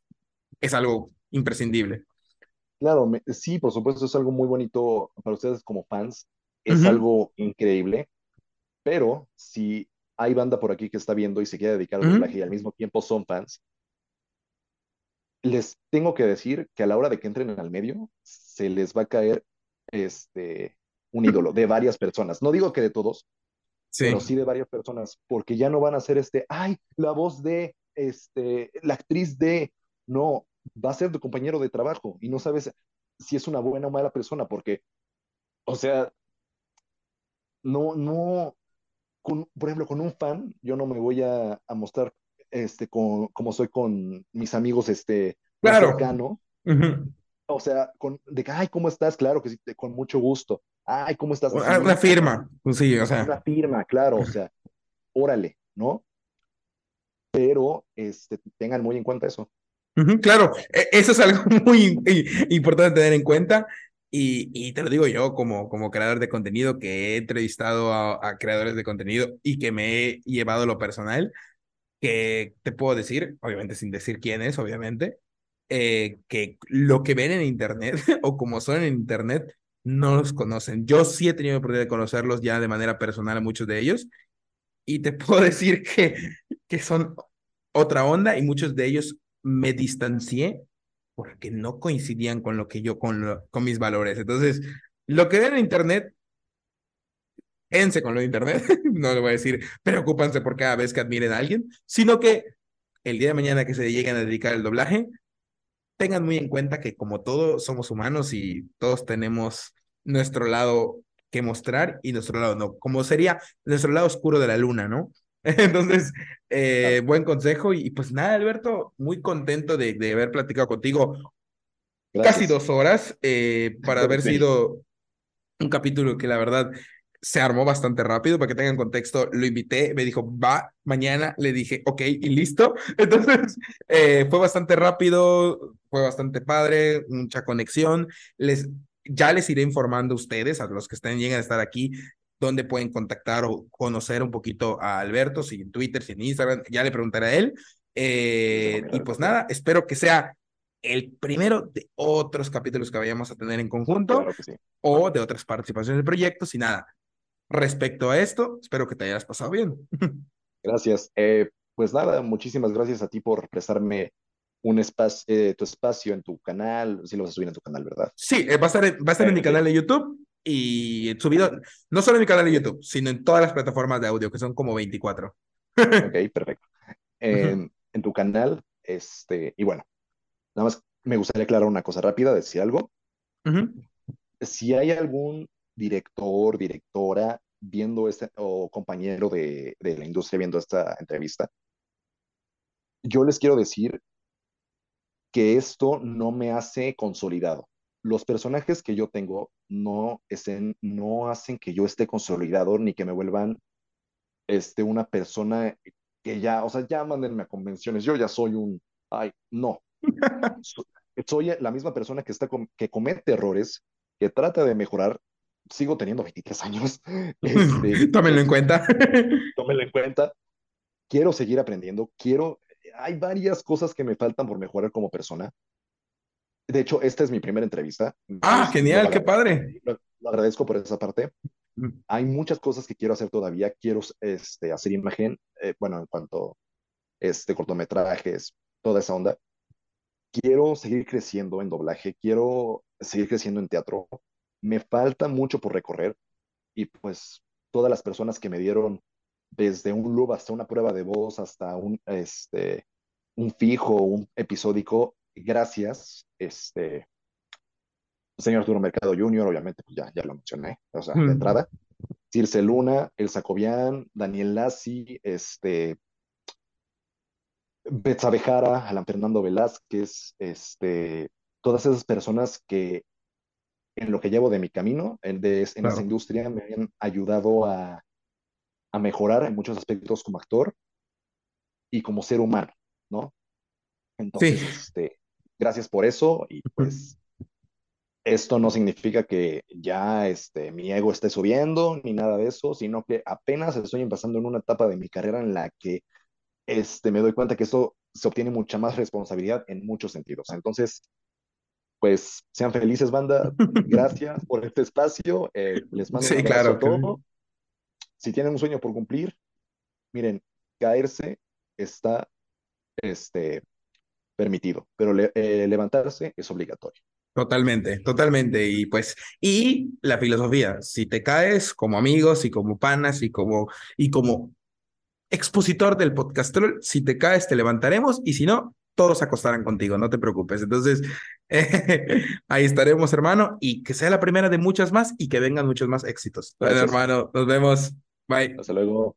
es algo imprescindible. Claro, me- sí, por supuesto, es algo muy bonito para ustedes como fans, es Ujú. algo increíble, pero si hay banda por aquí que está viendo y se quiere dedicar al Ujú. doblaje y al mismo tiempo son fans, les tengo que decir que a la hora de que entren al medio, se les va a caer este, un ídolo de varias personas. No digo que de todos, Sí, pero sí de varias personas, porque ya no van a ser este, ay, la voz de, este, la actriz de, no, va a ser tu compañero de trabajo y no sabes si es una buena o mala persona, porque, o sea, no, no, con, por ejemplo, con un fan, yo no me voy a, a mostrar este, con, como soy con mis amigos este, claro. cercanos. Ujú. O sea, con, de que, ay, ¿cómo estás? Claro que sí, te- con mucho gusto. Ay, ¿cómo estás? Una una Así, como firma, pues sí, o sea. una firma, claro, o sea, órale, ¿no? Pero este, tengan muy en cuenta eso. Claro, e- eso es algo muy importante tener en cuenta y, y te lo digo yo como, como creador de contenido que he entrevistado a, a creadores de contenido y que me he llevado lo personal, que te puedo decir, obviamente sin decir quién es, obviamente, eh, que lo que ven en internet o como son en internet no los conocen. Yo sí he tenido la oportunidad de conocerlos ya de manera personal a muchos de ellos y te puedo decir que, que son otra onda y muchos de ellos me distancié porque no coincidían con lo que yo, con, lo- con mis valores. Entonces, lo que ven en Internet, quédense con lo de Internet, no le voy a decir, preocúpanse por cada vez que admiren a alguien, sino que el día de mañana que se lleguen a dedicar al doblaje, tengan muy en cuenta que como todos somos humanos y todos tenemos nuestro lado que mostrar y nuestro lado no, como sería nuestro lado oscuro de la luna, ¿no? Entonces, eh, buen consejo y, pues nada, Alberto, muy contento de, de haber platicado contigo casi dos horas eh, para haber sido un capítulo que la verdad se armó bastante rápido, para que tengan contexto, lo invité, me dijo, va, mañana, le dije, ok, y listo. Entonces, eh, fue bastante rápido, fue bastante padre, mucha conexión. Les, ya les iré informando a ustedes, a los que estén, lleguen a estar aquí, dónde pueden contactar o conocer un poquito a Alberto, si en Twitter, si en Instagram, ya le preguntaré a él. Eh, y pues nada, espero que sea el primero de otros capítulos que vayamos a tener en conjunto Claro sí. o de otras participaciones de proyectos y nada. Respecto a esto, espero que te hayas pasado bien. Gracias. Eh, pues nada, muchísimas gracias a ti por prestarme un espacio, eh, tu espacio en tu canal. Sí lo vas a subir en tu canal, ¿verdad? Sí, eh, va a estar en, va a estar en mi canal de YouTube y subido, no solo en mi canal de YouTube, sino en todas las plataformas de audio, que son como 24. ok, perfecto. En, en tu canal, este, y bueno, nada más me gustaría aclarar una cosa rápida, decir algo. Si hay algún director, directora viendo este, o compañero de, de la industria viendo esta entrevista, yo les quiero decir que esto no me hace consolidado. Los personajes que yo tengo no, estén, no hacen que yo esté consolidado ni que me vuelvan este, una persona que ya, o sea, ya mándenme a convenciones, yo ya soy un, ay, no, So- soy la misma persona que, está que comete errores, que trata de mejorar, sigo teniendo 23 años, este, Tómenlo en cuenta. tómenlo en cuenta, quiero seguir aprendiendo, quiero, hay varias cosas que me faltan por mejorar como persona, De hecho, esta es mi primera entrevista, Ah, genial, qué padre. lo- lo agradezco por esa parte. Hay muchas cosas que quiero hacer todavía. Quiero este, hacer imagen, eh, bueno, en cuanto este, cortometrajes, toda esa onda. Quiero seguir creciendo en doblaje, quiero seguir creciendo en teatro. Me falta mucho por recorrer y pues todas las personas que me dieron desde un loop hasta una prueba de voz, hasta un, este, un fijo, un episódico, gracias. Este, señor Arturo Mercado Jr., obviamente, pues ya, ya lo mencioné, o sea, de entrada. Circe Luna, El Sacobian, Daniel Lassi, este, Betsabe Jara, Alan Fernando Velázquez, este, todas esas personas que en lo que llevo de mi camino, en, de, en esta industria, me han ayudado a, a mejorar en muchos aspectos como actor y como ser humano, ¿no? Sí. Entonces, este, gracias por eso y pues esto no significa que ya este, mi ego esté subiendo ni nada de eso, sino que apenas estoy empezando en una etapa de mi carrera en la que este, me doy cuenta que esto se obtiene mucha más responsabilidad en muchos sentidos. Entonces, pues sean felices, banda. Gracias por este espacio. Eh, les mando un abrazo claro a que todos. Si tienen un sueño por cumplir, miren, caerse está este, permitido, pero le- eh, levantarse es obligatorio. Totalmente, totalmente. Y pues, y la filosofía, si te caes como amigos y como panas y como, y como expositor del podcastrol, si te caes te levantaremos y si no, todos se acostarán contigo, no te preocupes. Entonces, eh, ahí estaremos, hermano, y que sea la primera de muchas más y que vengan muchos más éxitos. Bueno, hermano, nos vemos. Bye. Hasta luego.